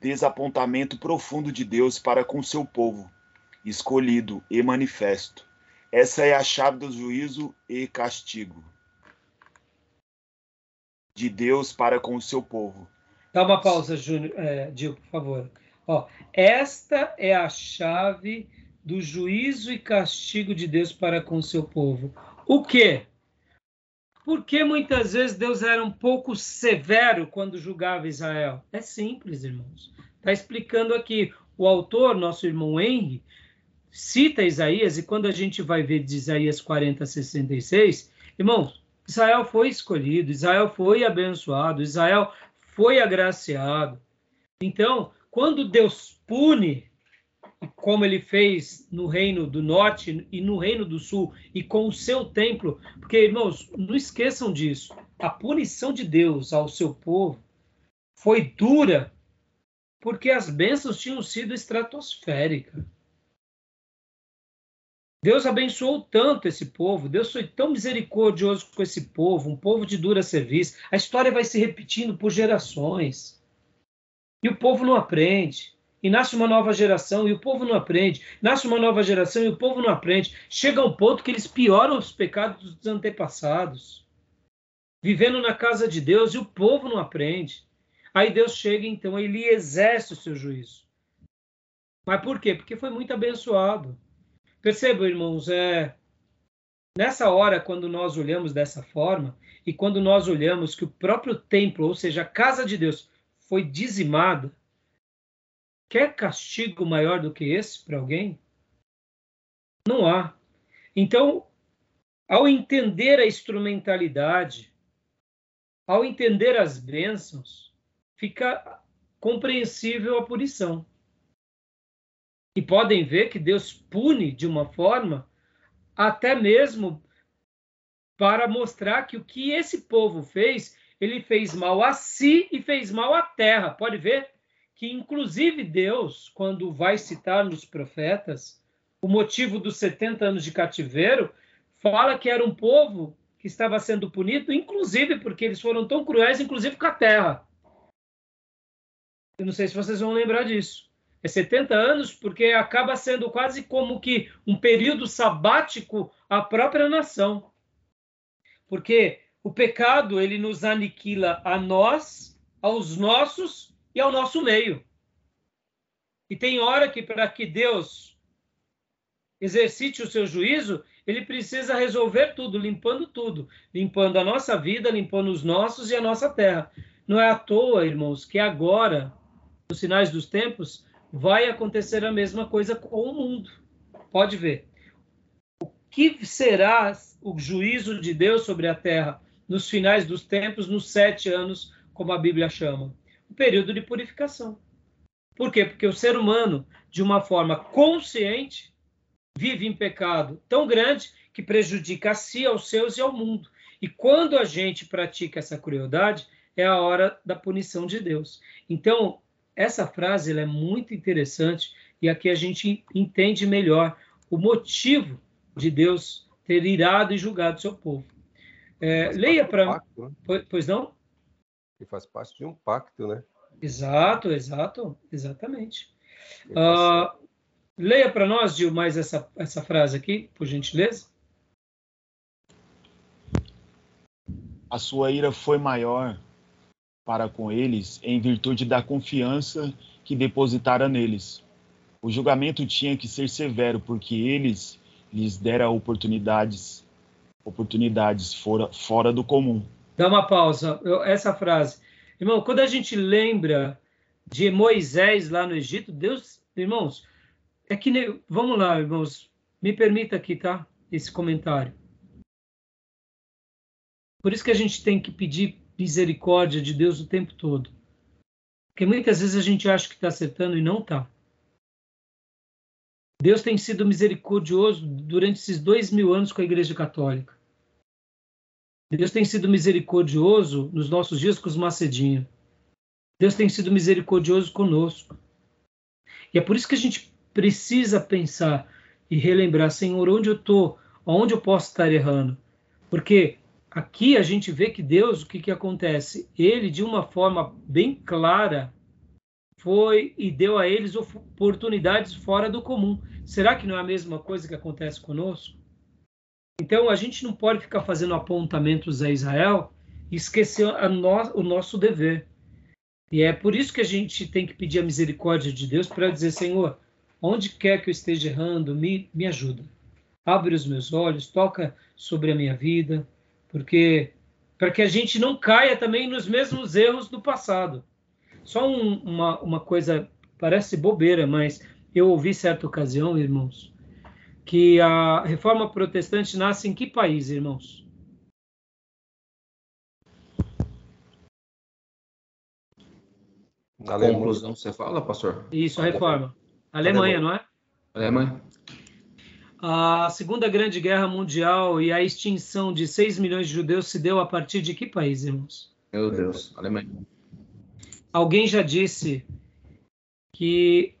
Speaker 3: desapontamento profundo de Deus para com seu povo, escolhido e manifesto. Essa é a chave do juízo e castigo de Deus para com o seu povo.
Speaker 1: Dá uma pausa, Júnior, é, por favor. Ó, esta é a chave do juízo e castigo de Deus para com seu povo. O quê? Porque muitas vezes Deus era um pouco severo quando julgava Israel? É simples, irmãos. Está explicando aqui. O autor, nosso irmão Henry, cita Isaías, e quando a gente vai ver de Isaías 40 a 66, irmãos, Israel foi escolhido, Israel foi abençoado, Israel foi agraciado. Então, quando Deus pune, como ele fez no reino do norte e no reino do sul, e com o seu templo, porque, irmãos, não esqueçam disso, a punição de Deus ao seu povo foi dura, porque as bênçãos tinham sido estratosféricas. Deus abençoou tanto esse povo, Deus foi tão misericordioso com esse povo, um povo de dura serviço. A história vai se repetindo por gerações. E o povo não aprende. E nasce uma nova geração e o povo não aprende. Nasce uma nova geração e o povo não aprende. Chega um ponto que eles pioram os pecados dos antepassados. Vivendo na casa de Deus e o povo não aprende. Aí Deus chega, então, ele exerce o seu juízo. Mas por quê? Porque foi muito abençoado. Percebam, irmãos, é, nessa hora, quando nós olhamos dessa forma, e quando nós olhamos que o próprio templo, ou seja, a casa de Deus, foi dizimada, quer castigo maior do que esse para alguém? Não há. Então, ao entender a instrumentalidade, ao entender as bênçãos, fica compreensível a punição. E podem ver que Deus pune de uma forma até mesmo para mostrar que o que esse povo fez ele fez mal a si e fez mal à terra. Pode ver que, inclusive, Deus, quando vai citar nos profetas o motivo dos 70 anos de cativeiro, fala que era um povo que estava sendo punido, inclusive porque eles foram tão cruéis, inclusive com a terra. Eu não sei se vocês vão lembrar disso. É 70 anos, porque acaba sendo quase como que um período sabático à própria nação. Porque o pecado, ele nos aniquila a nós, aos nossos e ao nosso meio. E tem hora que, para que Deus exercite o seu juízo, ele precisa resolver tudo, limpando tudo, limpando a nossa vida, limpando os nossos e a nossa terra. Não é à toa, irmãos, que agora, nos sinais dos tempos, vai acontecer a mesma coisa com o mundo. Pode ver. O que será o juízo de Deus sobre a terra nos finais dos tempos, nos sete anos, como a Bíblia chama? O período de purificação. Por quê? Porque o ser humano, de uma forma consciente, vive em pecado tão grande que prejudica a si, aos seus e ao mundo. E quando a gente pratica essa crueldade, é a hora da punição de Deus. Então, essa frase é muito interessante e aqui a gente entende melhor o motivo de Deus ter irado e julgado seu povo. É, leia para. Né? Pois não?
Speaker 4: E faz parte de um pacto, né?
Speaker 1: Exato, exato, exatamente. Uh, leia para nós, Gil, mais essa, essa frase aqui, por gentileza.
Speaker 3: A sua ira foi maior para com eles em virtude da confiança que depositara neles. O julgamento tinha que ser severo, porque eles lhes dera oportunidades, oportunidades fora, fora do comum.
Speaker 1: Dá uma pausa. Eu, essa frase. Irmão, quando a gente lembra de Moisés lá no Egito, Deus, irmãos, é que nem, vamos lá, irmãos, me permita aqui, tá? Esse comentário. Por isso que a gente tem que pedir misericórdia de Deus o tempo todo. Porque muitas vezes a gente acha que está acertando e não está. Deus tem sido misericordioso durante esses dois mil anos com a Igreja Católica. Deus tem sido misericordioso nos nossos dias com os macedinhos. Deus tem sido misericordioso conosco. E é por isso que a gente precisa pensar e relembrar, Senhor, onde eu estou, onde eu posso estar errando. Porque aqui a gente vê que Deus, o que, que acontece? Ele, de uma forma bem clara, foi e deu a eles oportunidades fora do comum. Será que não é a mesma coisa que acontece conosco? Então, a gente não pode ficar fazendo apontamentos a Israel e esquecer no, o nosso dever. E é por isso que a gente tem que pedir a misericórdia de Deus para dizer, Senhor, onde quer que eu esteja errando, me, me ajuda. Abre os meus olhos, toca sobre a minha vida, porque para que a gente não caia também nos mesmos erros do passado. Só um, uma, uma coisa, parece bobeira, mas eu ouvi certa ocasião, irmãos, que a reforma protestante nasce em que país, irmãos?
Speaker 2: Na conclusão você fala, pastor?
Speaker 1: Isso, a reforma. Alemanha, não é?
Speaker 2: Alemanha.
Speaker 1: A Segunda Grande Guerra Mundial e a extinção de 6 milhões de judeus se deu a partir de que país, irmãos?
Speaker 2: Meu Deus, Alemanha.
Speaker 1: Alguém já disse que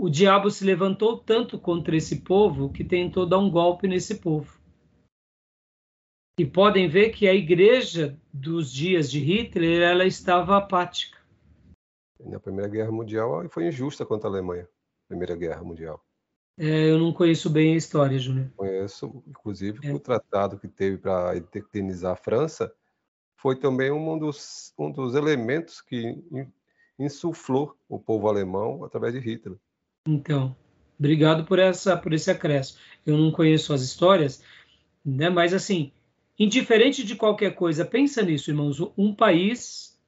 Speaker 1: o diabo se levantou tanto contra esse povo que tentou dar um golpe nesse povo. E podem ver que a igreja dos dias de Hitler ela estava apática.
Speaker 4: Na Primeira Guerra Mundial foi injusta contra a Alemanha. Primeira Guerra Mundial.
Speaker 1: É, eu não conheço bem a história, Júnior.
Speaker 4: Conheço, inclusive, é. o tratado que teve para eternizar a França foi também um dos, um dos elementos que insuflou o povo alemão através de Hitler.
Speaker 1: Então, obrigado por essa por esse acréscimo. Eu não conheço as histórias, né? Mas assim, indiferente de qualquer coisa, pensa nisso, irmãos. Um país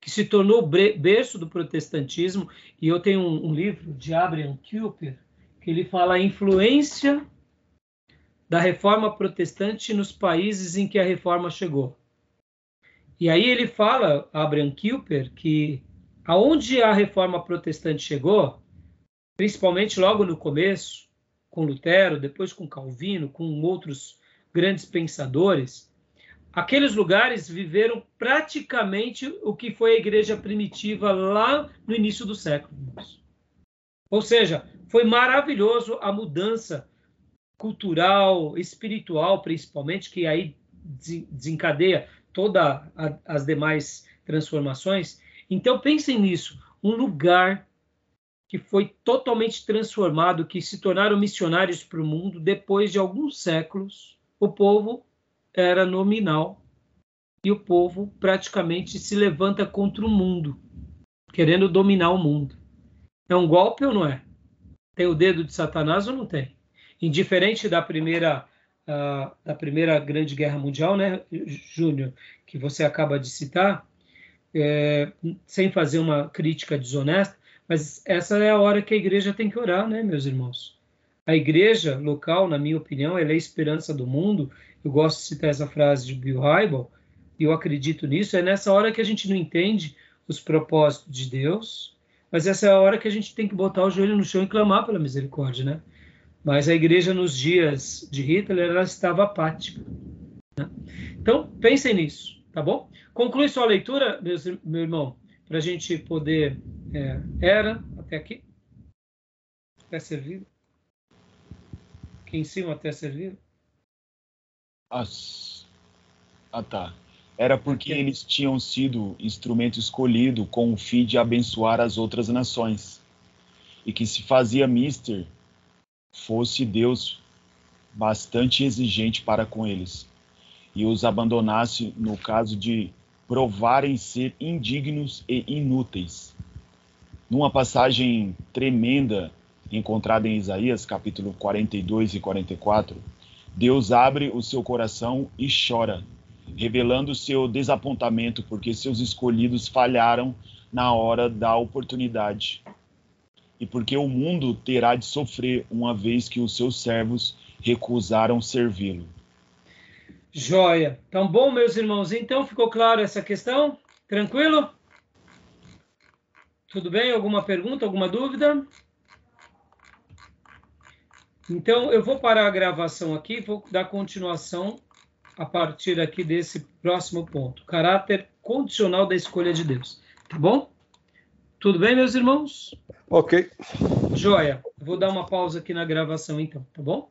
Speaker 1: que se tornou berço do protestantismo, e eu tenho um, um livro de Abraham Kuyper que ele fala a influência da reforma protestante nos países em que a reforma chegou. E aí ele fala, Abraham Kuyper, que aonde a reforma protestante chegou, principalmente logo no começo, com Lutero, depois com Calvino, com outros grandes pensadores, aqueles lugares viveram praticamente o que foi a igreja primitiva lá no início do século. Ou seja, foi maravilhoso a mudança cultural, espiritual, principalmente, que aí desencadeia todas as demais transformações. Então pensem nisso, um lugar que foi totalmente transformado, que se tornaram missionários para o mundo depois de alguns séculos. O povo era nominal e o povo praticamente se levanta contra o mundo, querendo dominar o mundo. É um golpe ou não é? Tem o dedo de Satanás ou não tem? Indiferente da primeira uh, da primeira grande guerra mundial, né, Júnior, que você acaba de citar, é, sem fazer uma crítica desonesta, mas essa é a hora que a igreja tem que orar, né, meus irmãos? A igreja local, na minha opinião, ela é a esperança do mundo. Eu gosto de citar essa frase de Bill Hybel, e eu acredito nisso. É nessa hora que a gente não entende os propósitos de Deus, mas essa é a hora que a gente tem que botar o joelho no chão e clamar pela misericórdia, né? Mas a igreja nos dias de Hitler ela estava apática. Né? Então pensem nisso, tá bom? Conclui sua leitura, meus, meu irmão, para a gente poder é, era até aqui? Até servido? Aqui em cima até servido?
Speaker 3: As... Ah, tá. Era porque aqui. eles tinham sido instrumento escolhido com o fim de abençoar as outras nações. E que se fazia mister fosse Deus bastante exigente para com eles e os abandonasse no caso de provarem ser indignos e inúteis numa passagem tremenda encontrada em Isaías, capítulo 42 e 44, Deus abre o seu coração e chora, revelando seu desapontamento porque seus escolhidos falharam na hora da oportunidade. E porque o mundo terá de sofrer uma vez que os seus servos recusaram servi-lo.
Speaker 1: Joia. Então, bom, meus irmãos, então ficou claro essa questão? Tranquilo? Tudo bem? Alguma pergunta, alguma dúvida? Então, eu vou parar a gravação aqui, vou dar continuação a partir aqui desse próximo ponto. Caráter condicional da escolha de Deus. Tá bom? Tudo bem, meus irmãos?
Speaker 4: Ok.
Speaker 1: Joia. Vou dar uma pausa aqui na gravação, então, tá bom?